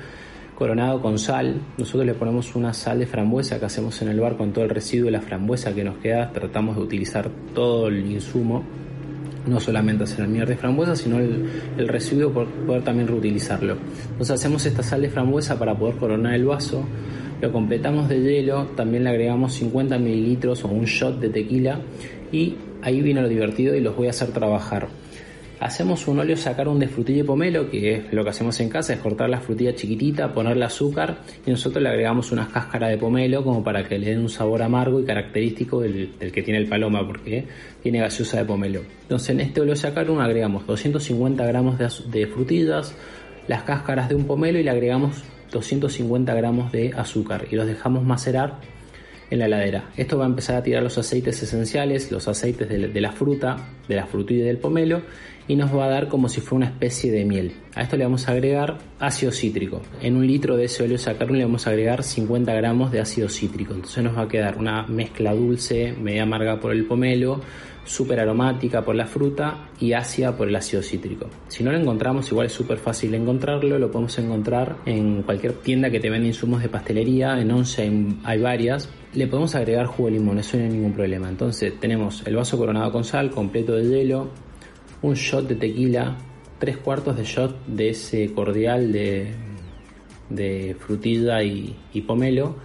coronado con sal. Nosotros le ponemos una sal de frambuesa que hacemos en el bar con todo el residuo de la frambuesa que nos queda. Tratamos de utilizar todo el insumo, no solamente hacer miel de frambuesa, sino el, el residuo por poder también reutilizarlo. Entonces hacemos esta sal de frambuesa para poder coronar el vaso. Lo completamos de hielo, también le agregamos 50 mililitros o un shot de tequila y ahí viene lo divertido y los voy a hacer trabajar. Hacemos un óleo sacarum de frutilla y pomelo, que es lo que hacemos en casa, es cortar la frutilla chiquitita, ponerle azúcar y nosotros le agregamos unas cáscaras de pomelo como para que le den un sabor amargo y característico del, que tiene el paloma, porque tiene gaseosa de pomelo. Entonces en este óleo sacarum agregamos 250 gramos de, frutillas, las cáscaras de un pomelo y le agregamos 250 gramos de azúcar y los dejamos macerar en la heladera. Esto va a empezar a tirar los aceites esenciales, los aceites de la fruta, de la frutilla y del pomelo, y nos va a dar como si fuera una especie de miel. A esto le vamos a agregar ácido cítrico. En un litro de ese óleo sacarum le vamos a agregar 50 gramos de ácido cítrico. Entonces nos va a quedar una mezcla dulce, media amarga por el pomelo, súper aromática por la fruta y ácida por el ácido cítrico. Si no lo encontramos, igual es súper fácil encontrarlo, lo podemos encontrar en cualquier tienda que te vende insumos de pastelería, en Once hay, hay varias. Le podemos agregar jugo de limón, eso no hay ningún problema. Entonces tenemos el vaso coronado con sal, completo de hielo, un shot de tequila, tres cuartos de shot de ese cordial de, de frutilla y, pomelo.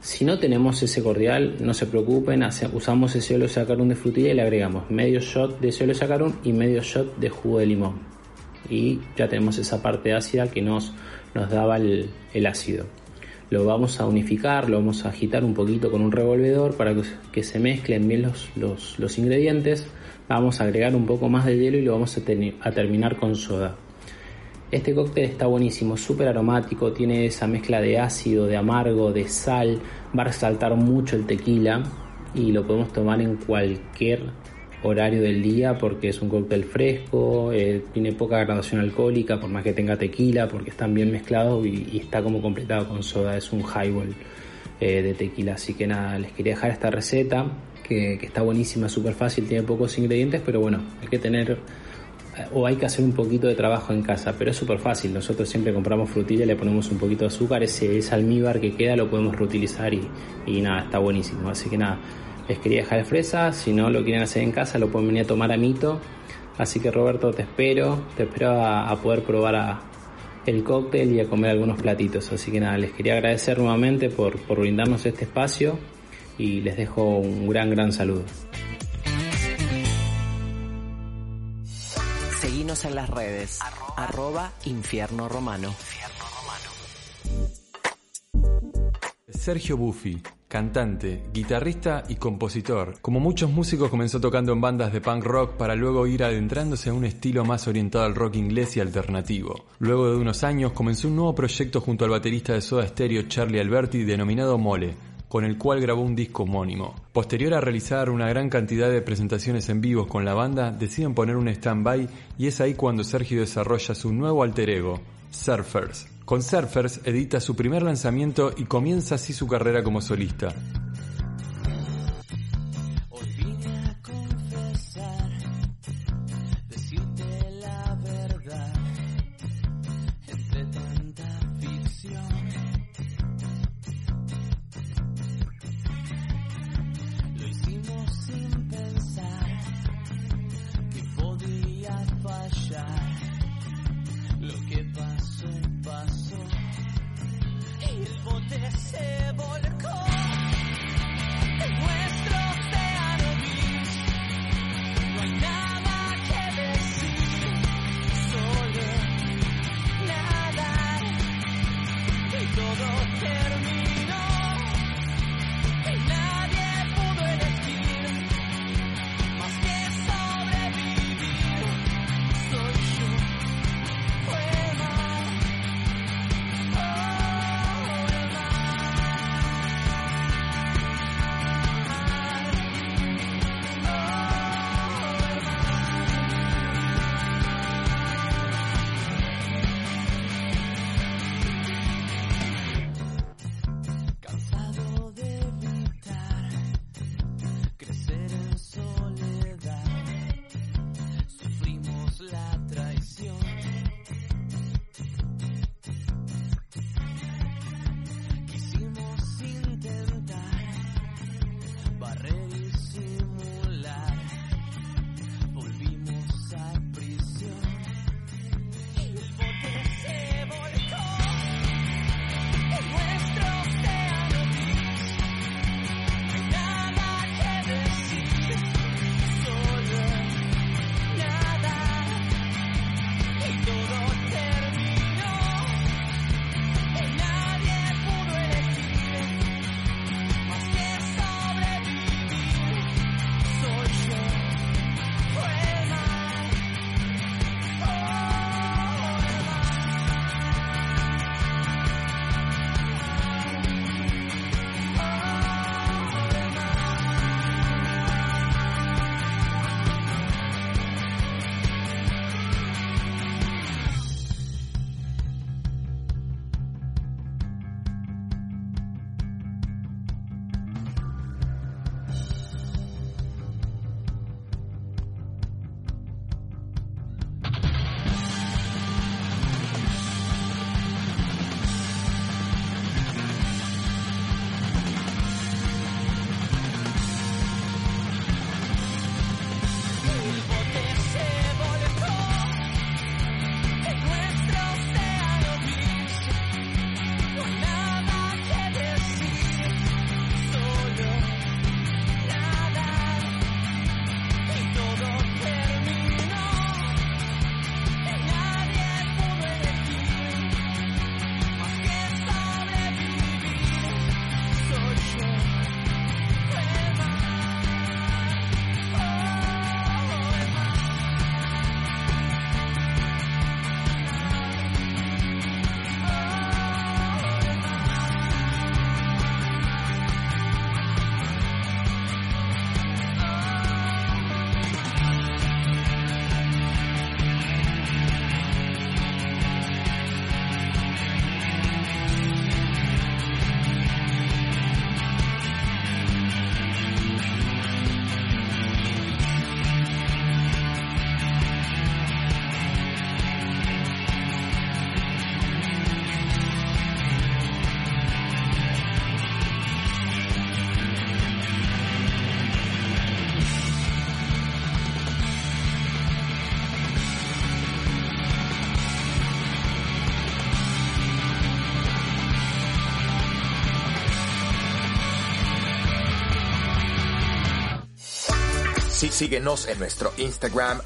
Si no tenemos ese cordial, no se preocupen, usamos ese óleo sacarum de frutilla y le agregamos medio shot de ese óleo sacarum y medio shot de jugo de limón. Y ya tenemos esa parte ácida que nos, nos daba el, el ácido. Lo vamos a unificar, lo vamos a agitar un poquito con un revolvedor para que, que se mezclen bien los, los, los ingredientes. Vamos a agregar un poco más de hielo y lo vamos a, terminar con soda. Este cóctel está buenísimo, súper aromático, tiene esa mezcla de ácido, de amargo, de sal, va a resaltar mucho el tequila y lo podemos tomar en cualquier horario del día porque es un cóctel fresco, eh, tiene poca graduación alcohólica por más que tenga tequila porque están bien mezclados y, y está como completado con soda, es un highball eh, de tequila. Así que nada, les quería dejar esta receta que, está buenísima, súper fácil, tiene pocos ingredientes, pero bueno, hay que tener o hay que hacer un poquito de trabajo en casa, pero es súper fácil. Nosotros siempre compramos frutilla, le ponemos un poquito de azúcar, ese, ese almíbar que queda lo podemos reutilizar y, nada, está buenísimo. Así que nada, les quería dejar de fresa, si no lo quieren hacer en casa lo pueden venir a tomar a mito. Así que Roberto, te espero, te espero a, poder probar el cóctel y a comer algunos platitos. Así que nada, les quería agradecer nuevamente por brindarnos este espacio y les dejo un gran, gran saludo. Seguinos en las redes. Arroba Infierno Romano. Sergio Buffi, cantante, guitarrista y compositor. Como muchos músicos comenzó tocando en bandas de punk rock para luego ir adentrándose a un estilo más orientado al rock inglés y alternativo. Luego de unos años comenzó un nuevo proyecto junto al baterista de Soda Stereo Charlie Alberti denominado Mole, con el cual grabó un disco homónimo. Posterior a realizar una gran cantidad de presentaciones en vivos con la banda, deciden poner un stand-by y es ahí cuando Sergio desarrolla su nuevo alter ego, Surfers. Con Surfers edita su primer lanzamiento y comienza así su carrera como solista. Síguenos en nuestro Instagram,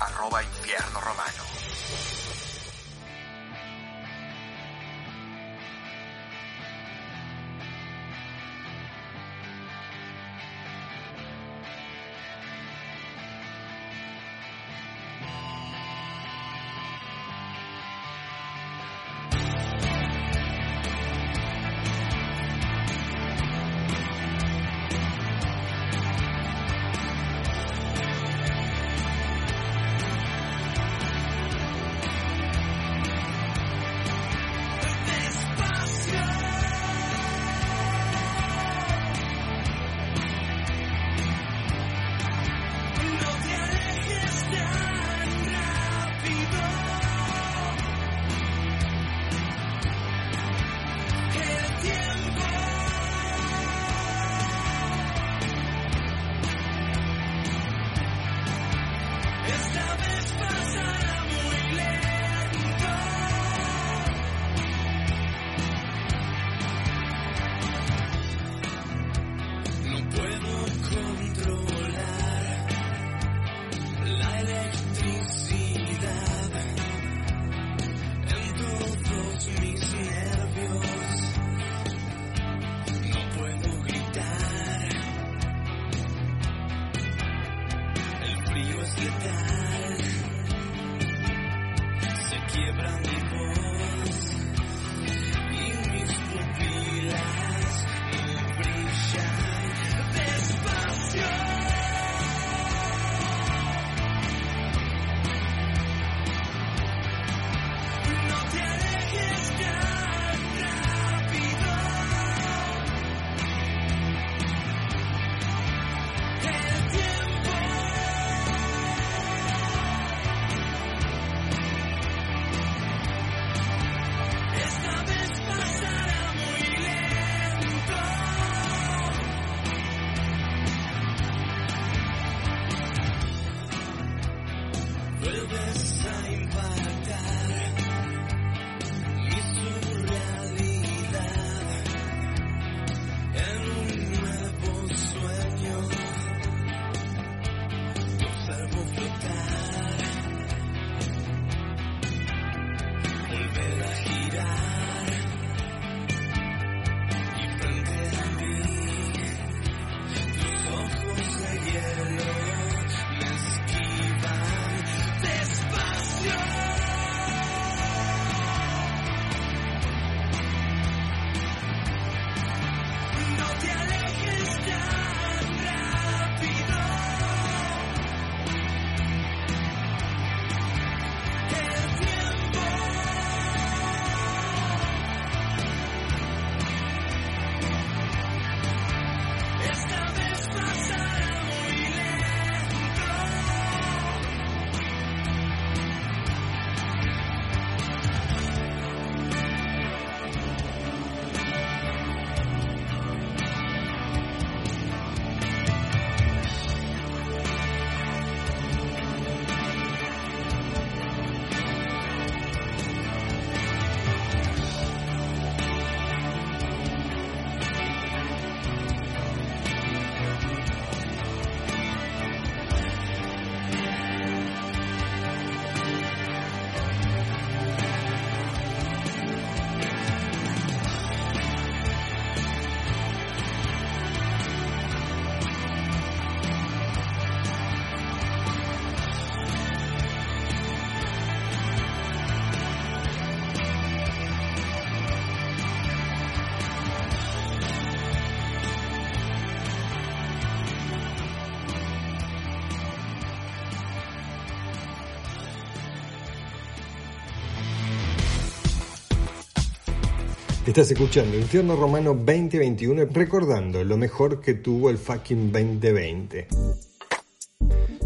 Estás escuchando Infierno Romano 2021 recordando lo mejor que tuvo el fucking 2020.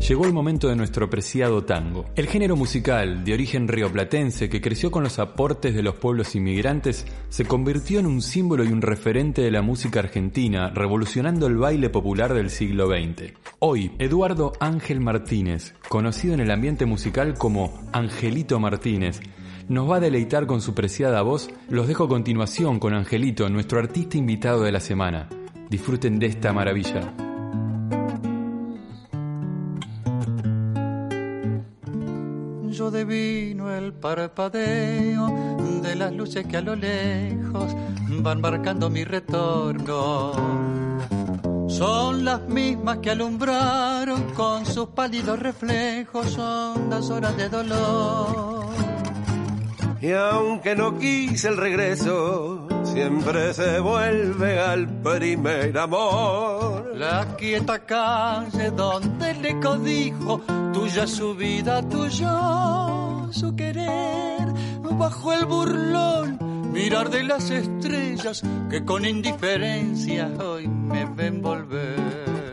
Llegó el momento de nuestro preciado tango. El género musical de origen rioplatense que creció con los aportes de los pueblos inmigrantes se convirtió en un símbolo y un referente de la música argentina, revolucionando el baile popular del siglo XX. Hoy, Eduardo Ángel Martínez, conocido en el ambiente musical como Angelito Martínez, nos va a deleitar con su preciada voz. Los dejo a continuación con Angelito, nuestro artista invitado de la semana. Disfruten de esta maravilla. yo devino el parpadeo de las luces que a lo lejos van marcando mi retorno. Son las mismas que alumbraron con sus pálidos reflejos hondas horas de dolor. Y aunque no quise el regreso, siempre se vuelve al primer amor. La quieta calle donde le codijo, tuya su vida, tuyo su querer, bajo el burlón, mirar de las estrellas que con indiferencia hoy me ven volver.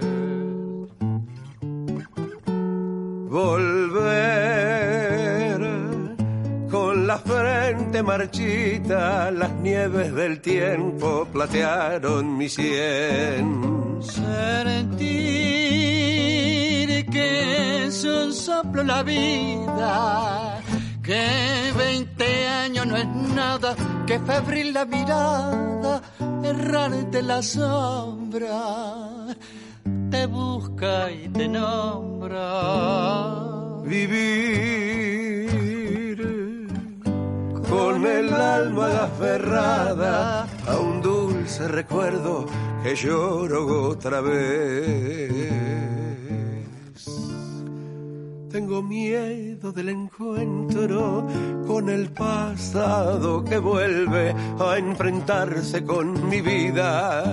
Volver marchita, las nieves del tiempo platearon mi sien. Sentir que es un soplo la vida, que 20 años no es nada, que febril la mirada, errante la sombra, te busca y te nombra. Vivir con el alma aferrada a un dulce recuerdo que lloro otra vez. Tengo miedo del encuentro con el pasado que vuelve a enfrentarse con mi vida.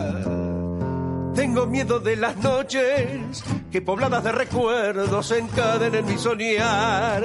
Tengo miedo de las noches que pobladas de recuerdos encadenen mi soñar.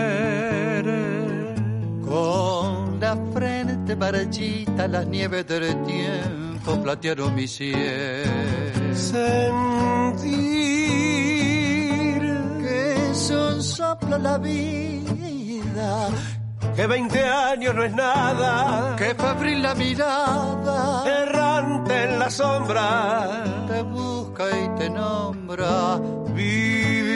frente marchita, las nieves del tiempo platearon mi cielo. Sentir que son soplo la vida, que 20 años no es nada, que febril la mirada, errante en la sombra, te busca y te nombra. Vivir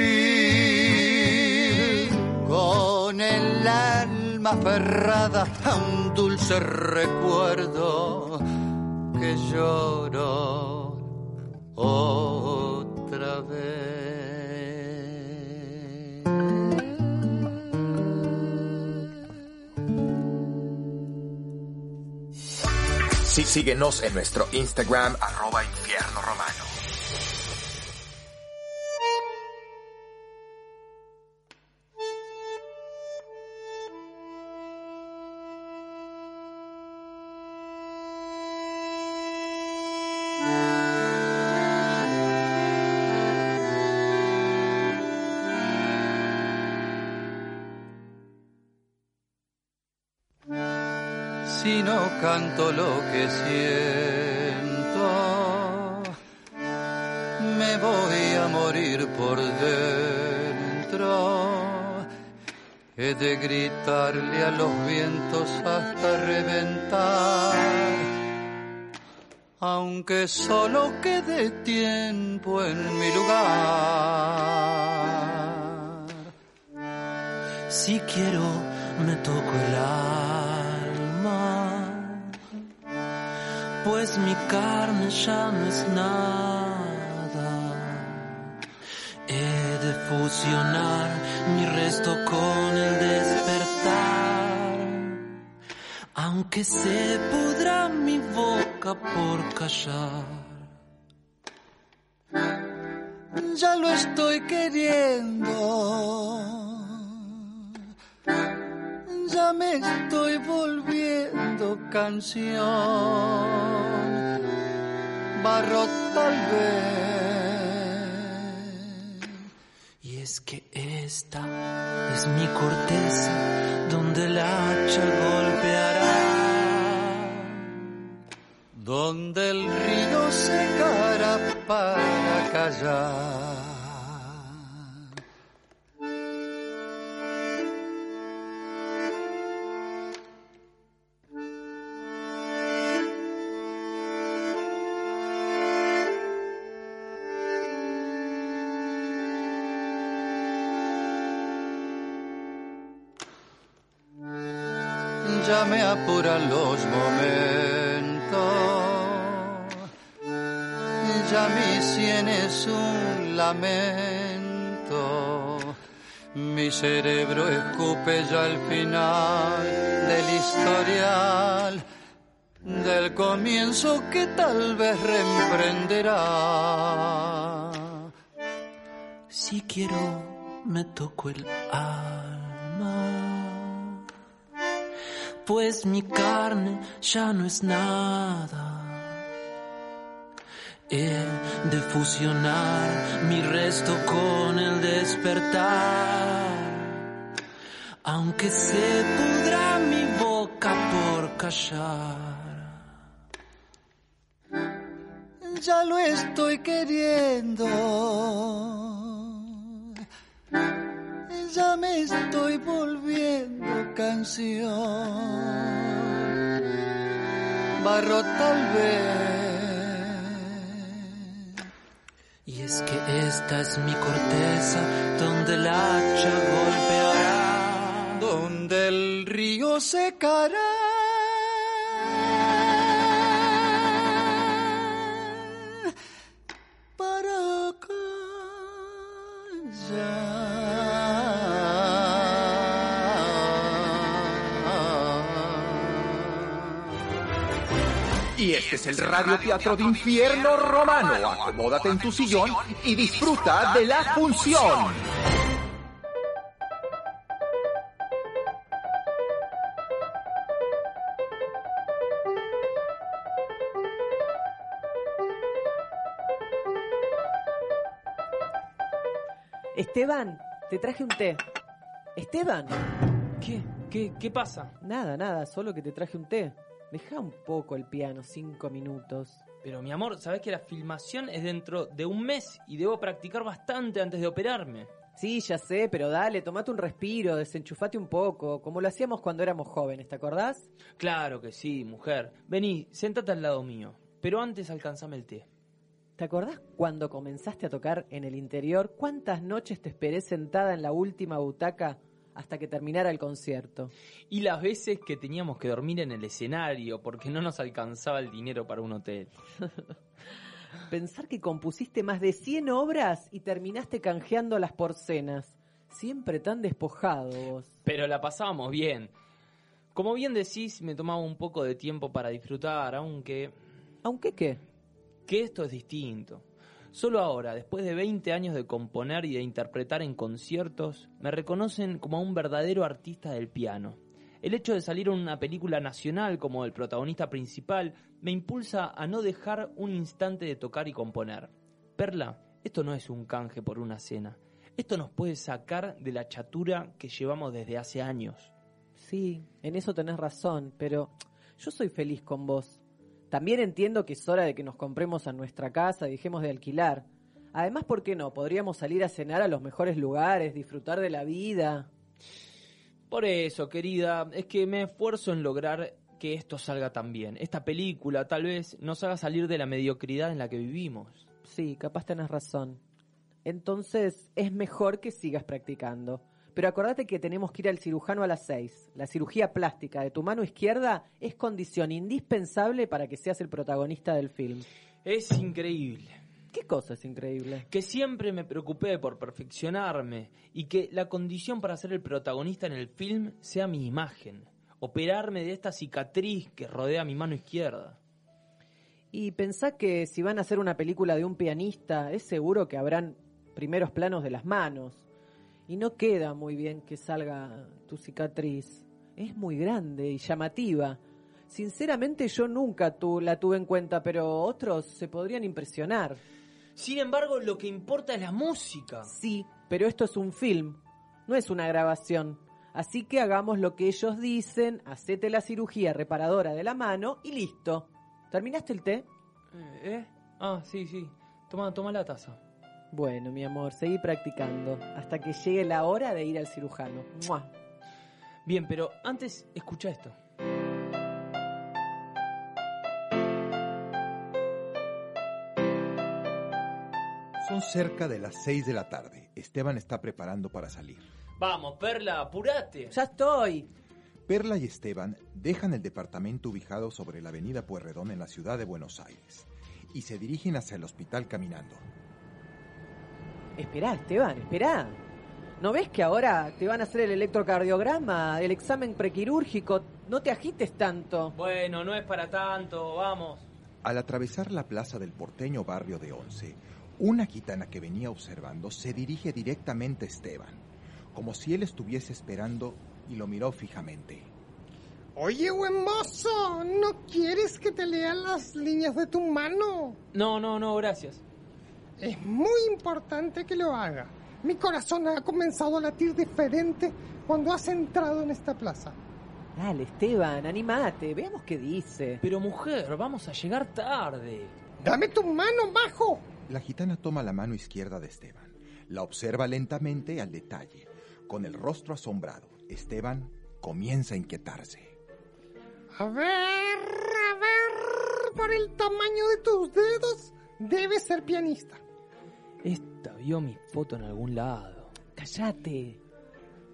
con el alma aferrada a un dulce recuerdo que lloro otra vez. Sí, síguenos en nuestro Instagram, arroba infierno romano. Canto lo que siento, me voy a morir por dentro. He de gritarle a los vientos hasta reventar, aunque solo quede tiempo en mi lugar. Si quiero, me toco el alma, mi carne ya no es nada. He de fusionar mi resto con el despertar, aunque se pudra mi boca por callar. Ya lo estoy queriendo. ya me estoy volviendo canción. Barro tal vez. Y es que esta es mi corteza donde el hacha golpeará. Donde el río secará para callar. Me apuran los momentos. Ya mi sien es un lamento. Mi cerebro escupe ya el final del historial, del comienzo que tal vez reemprenderá. Si quiero, me toco el alma, pues mi carne ya no es nada. He de fusionar mi resto con el despertar, aunque se pudra mi boca por callar. Ya lo estoy queriendo. Ya me estoy volviendo canción. Barro tal vez. Y es que esta es mi corteza donde el hacha golpeará, donde el río secará. Este es el radioteatro de infierno romano. Acomódate en tu sillón y disfruta de la función. Esteban, te traje un té. Esteban. ¿Qué? ¿Qué, qué pasa? Nada, nada, solo que te traje un té. Deja un poco el piano, cinco minutos. Pero mi amor, sabes que la filmación es dentro de un mes y debo practicar bastante antes de operarme. Sí, ya sé, pero dale, tomate un respiro, desenchufate un poco, como lo hacíamos cuando éramos jóvenes, ¿te acordás? Claro que sí, mujer. Vení, sentate al lado mío. Pero antes alcanzame el té. ¿Te acordás cuando comenzaste a tocar en el interior? ¿Cuántas noches te esperé sentada en la última butaca hasta que terminara el concierto? Y las veces que teníamos que dormir en el escenario porque no nos alcanzaba el dinero para un hotel. [LAUGHS] Pensar que compusiste más de 100 obras y terminaste canjeando las porcenas. Siempre tan despojado vos. Pero la pasábamos bien. Como bien decís, me tomaba un poco de tiempo para disfrutar, aunque... ¿Aunque qué? Que esto es distinto. Solo ahora, después de 20 años de componer y de interpretar en conciertos, me reconocen como un verdadero artista del piano. El hecho de salir en una película nacional como el protagonista principal me impulsa a no dejar un instante de tocar y componer. Perla, esto no es un canje por una cena. Esto nos puede sacar de la chatura que llevamos desde hace años. Sí, en eso tenés razón, pero yo soy feliz con vos. También entiendo que es hora de que nos compremos a nuestra casa dejemos de alquilar. Además, ¿por qué no? Podríamos salir a cenar a los mejores lugares, disfrutar de la vida. Por eso, querida, es que me esfuerzo en lograr que esto salga tan bien. Esta película tal vez nos haga salir de la mediocridad en la que vivimos. Sí, capaz tenés razón. Entonces es mejor que sigas practicando. Pero acordate que tenemos que ir al cirujano a las 6. La cirugía plástica de tu mano izquierda es condición indispensable para que seas el protagonista del film. Es increíble. ¿Qué cosa es increíble? Que siempre me preocupé por perfeccionarme y que la condición para ser el protagonista en el film sea mi imagen. Operarme de esta cicatriz que rodea mi mano izquierda. Y pensá que si van a hacer una película de un pianista, es seguro que habrán primeros planos de las manos. Y no queda muy bien que salga tu cicatriz. Es muy grande y llamativa. Sinceramente yo nunca tu, la tuve en cuenta, pero otros se podrían impresionar. Sin embargo, lo que importa es la música. Sí, pero esto es un film, no es una grabación. Así que hagamos lo que ellos dicen, hacete la cirugía reparadora de la mano y listo. ¿Terminaste el té? Eh, ¿eh? Ah, sí, sí. Toma, toma la taza. Bueno, mi amor, seguí practicando hasta que llegue la hora de ir al cirujano. ¡Mua! Bien, pero antes escucha esto. Son cerca de las 6 de la tarde. Esteban está preparando para salir. Vamos, Perla, apurate. Ya estoy. Perla y Esteban dejan el departamento ubicado sobre la avenida Pueyrredón en la ciudad de Buenos Aires y se dirigen hacia el hospital caminando. Esperá, Esteban, esperá. ¿No ves que ahora te van a hacer el electrocardiograma, el examen prequirúrgico? No te agites tanto. Bueno, no es para tanto, vamos. Al atravesar la plaza del porteño barrio de Once, una gitana que venía observando se dirige directamente a Esteban, como si él estuviese esperando y lo miró fijamente. Oye, buen mozo, ¿no quieres que te lean las líneas de tu mano? No, no, no, gracias. Es muy importante que lo haga. Mi corazón ha comenzado a latir diferente cuando has entrado en esta plaza. Dale, Esteban, animate, veamos qué dice. Pero mujer, vamos a llegar tarde. Dame tu mano, bajo. La gitana toma la mano izquierda de Esteban, la observa lentamente al detalle, con el rostro asombrado. Esteban comienza a inquietarse. A ver, a ver, por el tamaño de tus dedos, debes ser pianista. Esta vio mi foto en algún lado. Cállate.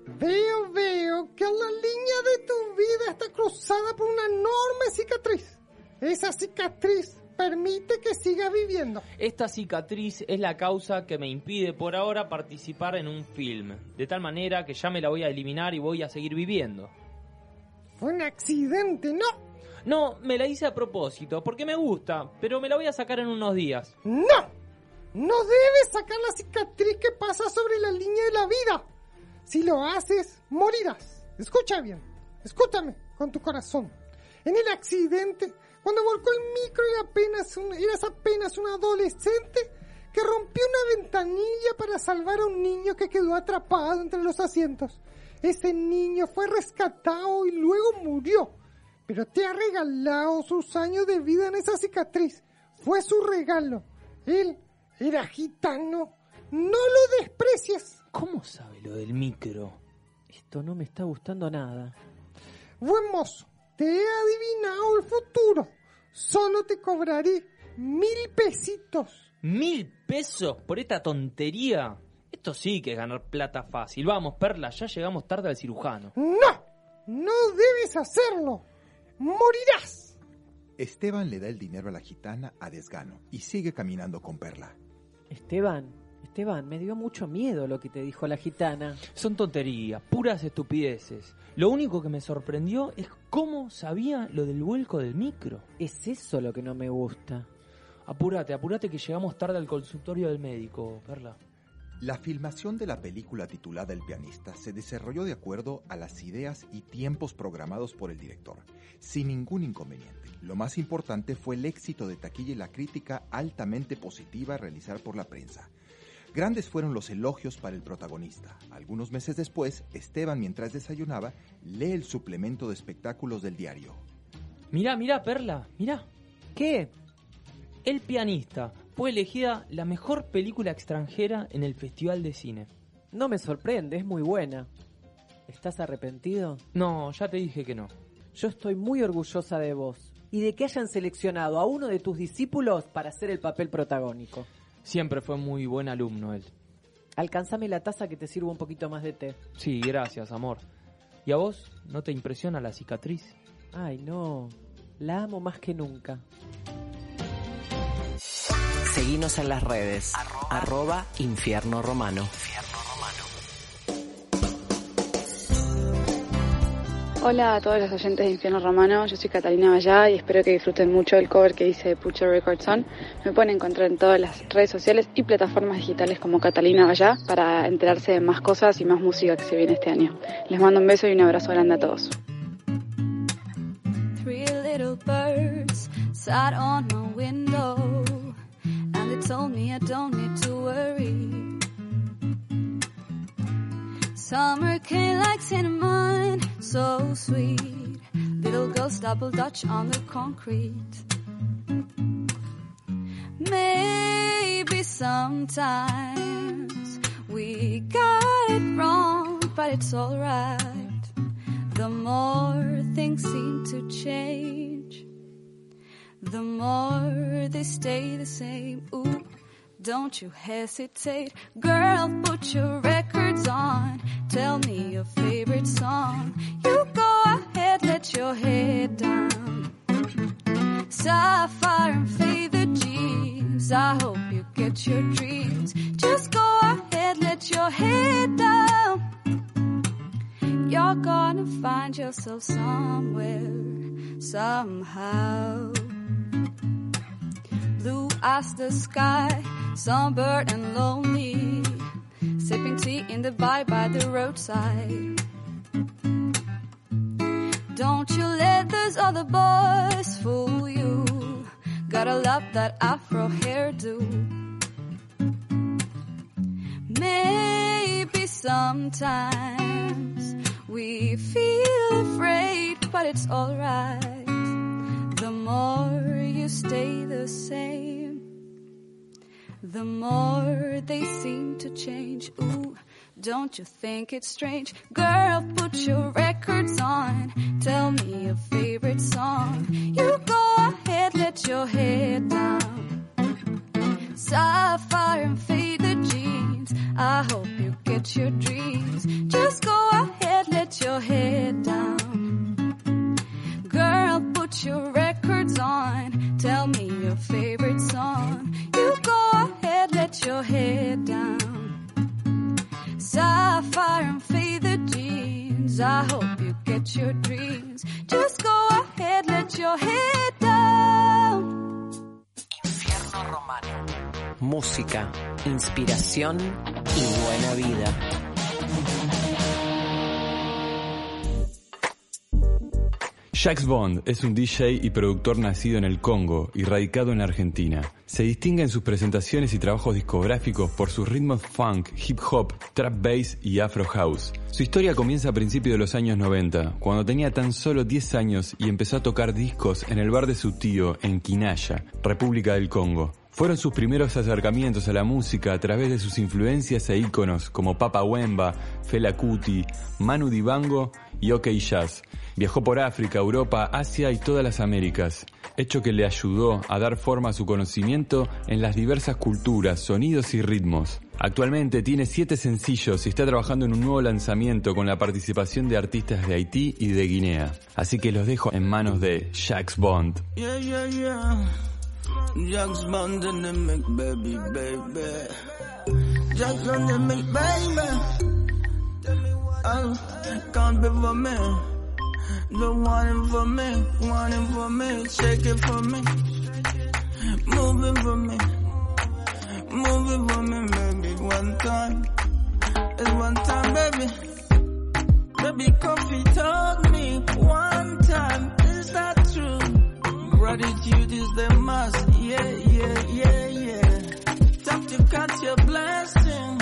Veo, veo que la línea de tu vida está cruzada por una enorme cicatriz. Esa cicatriz permite que siga viviendo. Esta cicatriz es la causa que me impide por ahora participar en un film. De tal manera que ya me la voy a eliminar y voy a seguir viviendo. Fue un accidente, ¿no? No, me la hice a propósito, porque me gusta, pero me la voy a sacar en unos días. ¡No! No debes sacar la cicatriz que pasa sobre la línea de la vida. Si lo haces, morirás. Escucha bien, escúchame con tu corazón. En el accidente, cuando volcó el micro y apenas eras apenas un adolescente que rompió una ventanilla para salvar a un niño que quedó atrapado entre los asientos. Ese niño fue rescatado y luego murió, pero te ha regalado sus años de vida en esa cicatriz. Fue su regalo. Él era gitano. No lo desprecies. ¿Cómo sabe lo del micro? Esto no me está gustando nada. Buen mozo, te he adivinado el futuro. Solo te cobraré mil pesitos. ¿Mil pesos por esta tontería? Esto sí que es ganar plata fácil. Vamos, Perla, ya llegamos tarde al cirujano. No, no debes hacerlo. Morirás. Esteban le da el dinero a la gitana a desgano y sigue caminando con Perla. Esteban, Esteban, me dio mucho miedo lo que te dijo la gitana. Son tonterías, puras estupideces. Lo único que me sorprendió es cómo sabía lo del vuelco del micro. Es eso lo que no me gusta. Apúrate, apúrate que llegamos tarde al consultorio del médico, Perla. La filmación de la película titulada El pianista se desarrolló de acuerdo a las ideas y tiempos programados por el director, sin ningún inconveniente. Lo más importante fue el éxito de taquilla y la crítica altamente positiva a realizar por la prensa. Grandes fueron los elogios para el protagonista. Algunos meses después, Esteban, mientras desayunaba, lee el suplemento de espectáculos del diario. Mirá, mirá, Perla, mirá. ¿Qué? El pianista fue elegida la mejor película extranjera en el Festival de Cine. No me sorprende, es muy buena. ¿Estás arrepentido? No, ya te dije que no. Yo estoy muy orgullosa de vos y de que hayan seleccionado a uno de tus discípulos para hacer el papel protagónico. Siempre fue muy buen alumno él. Alcanzame la taza que te sirvo un poquito más de té. Sí, gracias, amor. ¿Y a vos no te impresiona la cicatriz? Ay, no. La amo más que nunca. Seguinos en las redes. Arroba Infierno Romano. Hola a todos los oyentes de Infierno Romano, yo soy Catalina Vallá y espero que disfruten mucho el cover que hice de Pucho Records On. Me pueden encontrar en todas las redes sociales y plataformas digitales como Catalina Vallá para enterarse de más cosas y más música que se viene este año. Les mando un beso y un abrazo grande a todos. Three told me I don't need to worry. Summer came like cinnamon, so sweet. Little girls double dutch on the concrete. Maybe sometimes we got it wrong, but it's alright. The more things seem to change, the more they stay the same. Ooh, don't you hesitate, girl, put your records on. Tell me your favorite song. You go ahead, let your head down. Sapphire and faded jeans. I hope you get your dreams. Just go ahead, let your head down. You're gonna find yourself somewhere, somehow. Blue as the sky, sunburned and lonely. Sipping tea in the bar by the roadside. Don't you let those other boys fool you. Gotta love that afro hairdo. Maybe sometimes we feel afraid, but it's alright. The more you stay the same, the more they seem to change. Ooh, don't you think it's strange? Girl, put your records on. Tell me your favorite song. You go ahead, let your head down. Sapphire and faded jeans. I hope you get your dreams. Just go ahead, let your head down. Girl, put your records on. Tell me your favorite song. You go ahead, let your head down. Sapphire and faded jeans. I hope you get your dreams. Just go ahead, let your head down. Infierno Romano. Música, inspiración y buena vida. Jax Bond es un DJ y productor nacido en el Congo y radicado en Argentina. Se distingue en sus presentaciones y trabajos discográficos por sus ritmos funk, hip hop, trap bass y afro house. Su historia comienza a principios de los años 90, cuando tenía tan solo 10 años y empezó a tocar discos en el bar de su tío en Kinaya, República del Congo. Fueron sus primeros acercamientos a la música a través de sus influencias e íconos como Papa Wemba, Fela Kuti, Manu Dibango y OK Jazz. Viajó por África, Europa, Asia y todas las Américas, hecho que le ayudó a dar forma a su conocimiento en las diversas culturas, sonidos y ritmos. Actualmente tiene siete sencillos y está trabajando en un nuevo lanzamiento con la participación de artistas de Haití y de Guinea. Así que los dejo en manos de Jax Bond. Bond. Oh, be for me. The one for me, one for me. Shake it for me. Move it for me. Move it for me, baby. One time. It's one time, baby. Baby, coffee told me one time. Is that true? Gratitude is the must. Yeah, yeah, yeah, yeah. Time to count your blessing.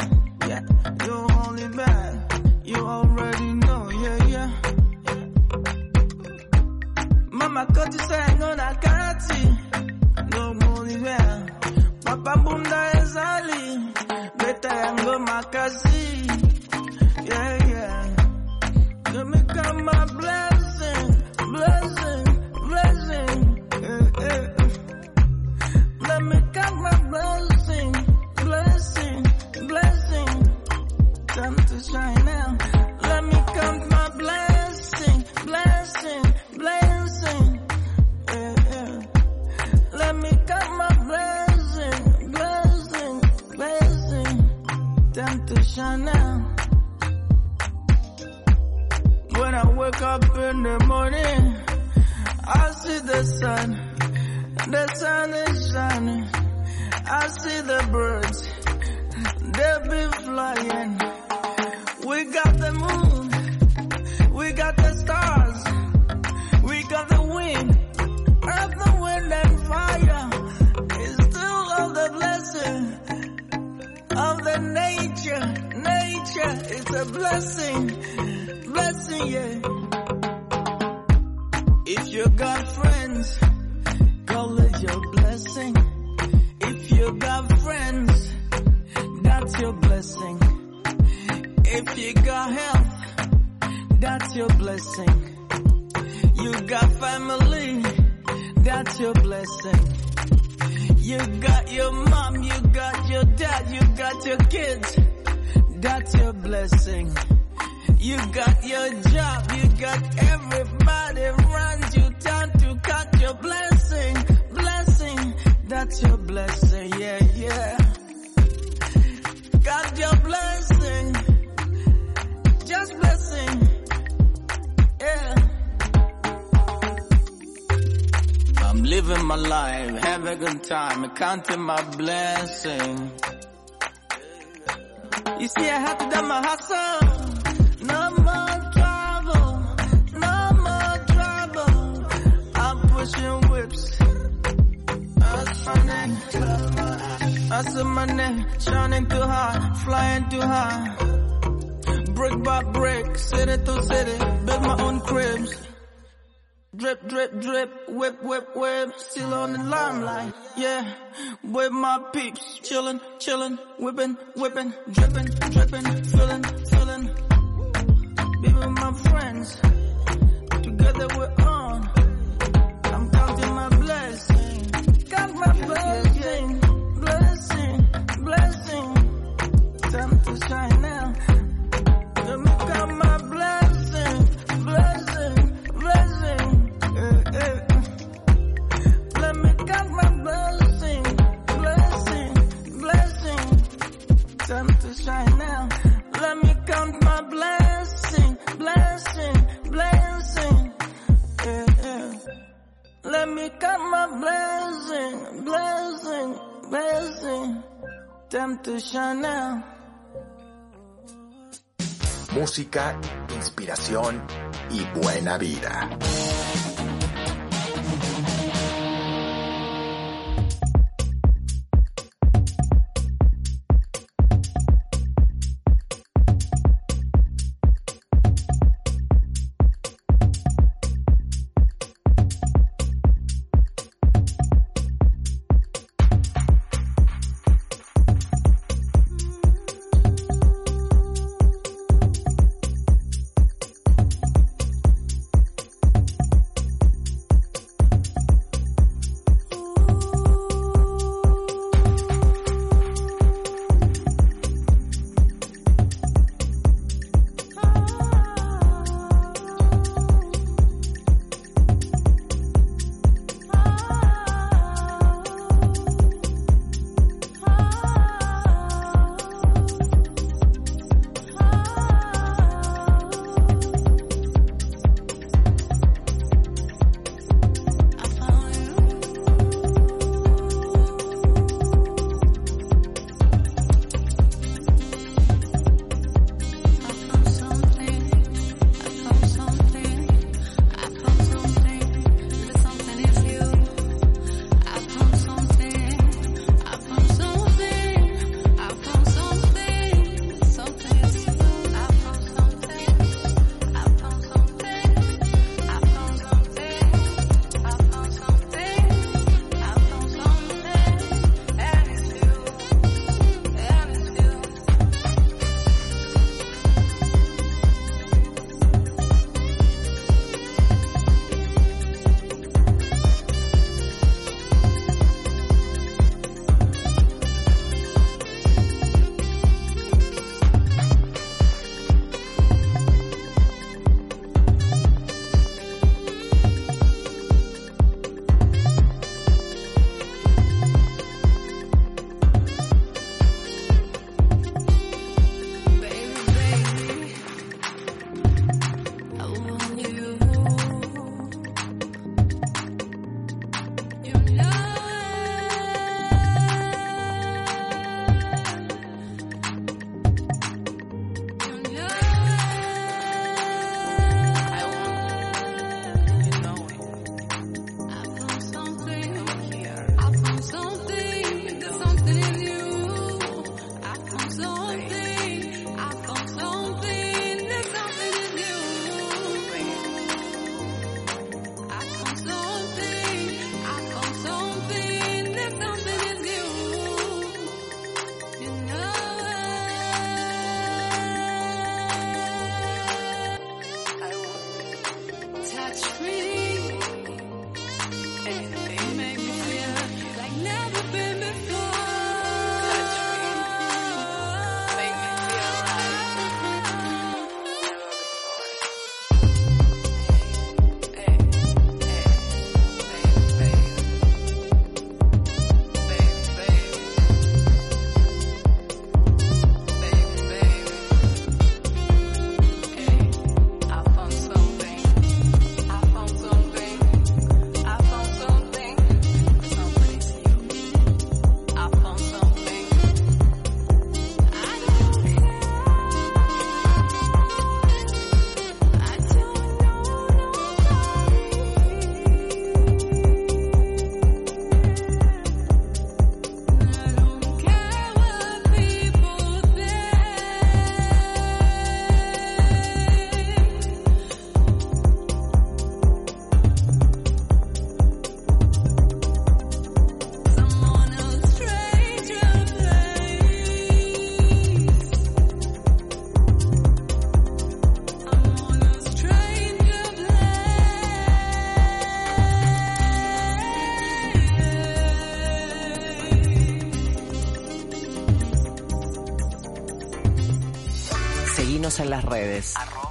Música, inspiración y buena vida.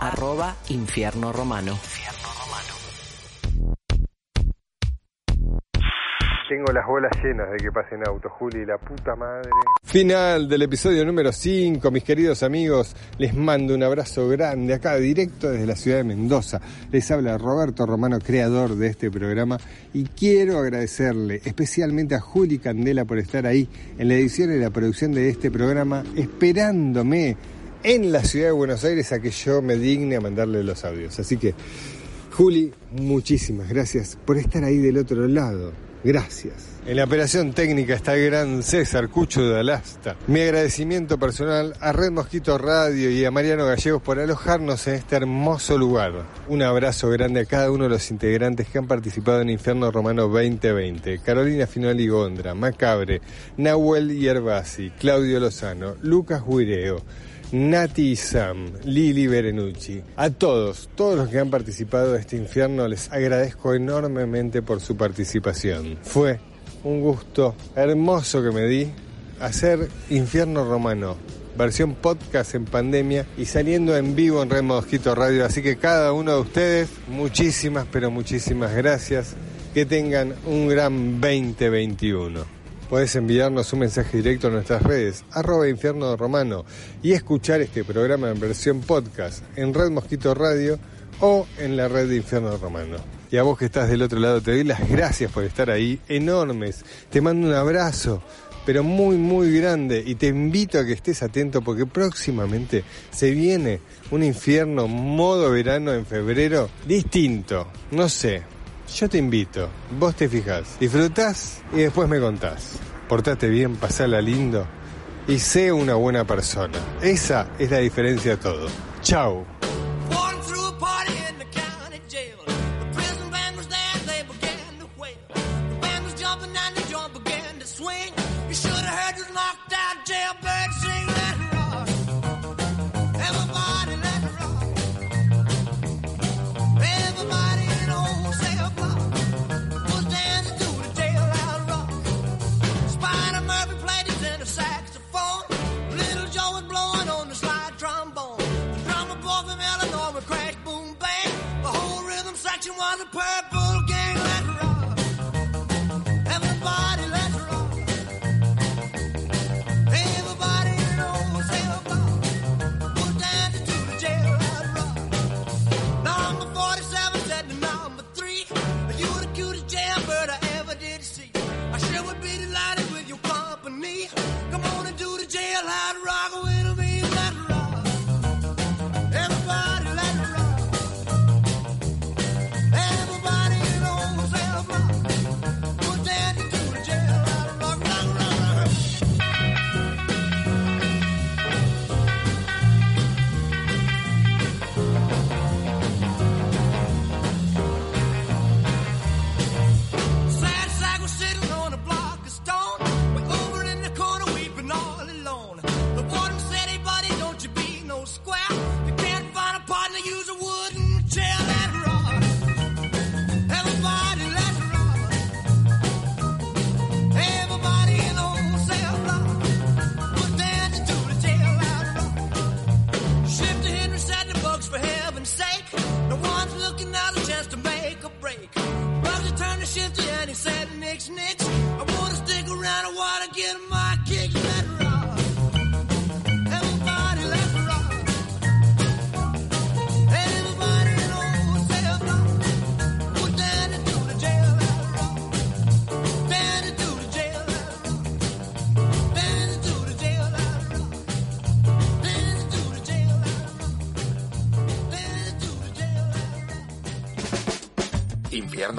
Arroba Infierno Romano. Tengo las bolas llenas de que pasen autos, Juli, la puta madre. Final del episodio número 5, mis queridos amigos. Les mando un abrazo grande acá, directo desde la ciudad de Mendoza. Les habla Roberto Romano, creador de este programa. Y quiero agradecerle especialmente a Juli Candela por estar ahí en la edición y la producción de este programa, esperándome en la ciudad de Buenos Aires a que yo me digne a mandarle los audios. Así que, Juli, muchísimas gracias por estar ahí del otro lado. Gracias. En la operación técnica está el gran César Cucho de Alasta. Mi agradecimiento personal a Red Mosquito Radio y a Mariano Gallegos por alojarnos en este hermoso lugar. Un abrazo grande a cada uno de los integrantes que han participado en Infierno Romano 2020. Carolina Finoli Gondra, Macabre, Nahuel Yerbasi, Claudio Lozano, Lucas Huireo. Nati y Sam, Lili Berenucci, a todos, todos los que han participado de este infierno, les agradezco enormemente por su participación. Fue un gusto hermoso que me di hacer Infierno Romano, versión podcast en pandemia y saliendo en vivo en Red Mosquito Radio. Así que cada uno de ustedes, muchísimas, pero muchísimas gracias. Que tengan un gran 2021. Puedes enviarnos un mensaje directo a nuestras redes, arroba infierno romano, y escuchar este programa en versión podcast en Red Mosquito Radio o en la red de Infierno Romano. Y a vos que estás del otro lado, te doy las gracias por estar ahí, enormes. Te mando un abrazo, pero muy, muy grande. Y te invito a que estés atento porque próximamente se viene un infierno modo verano en febrero distinto. No sé, yo te invito, vos te fijás, disfrutás y después me contás. Portate bien, pasala lindo y sé una buena persona. Esa es la diferencia de todo. Chao. Rhythm section was a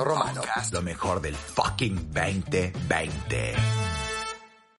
Romano. Lo mejor del fucking 2020.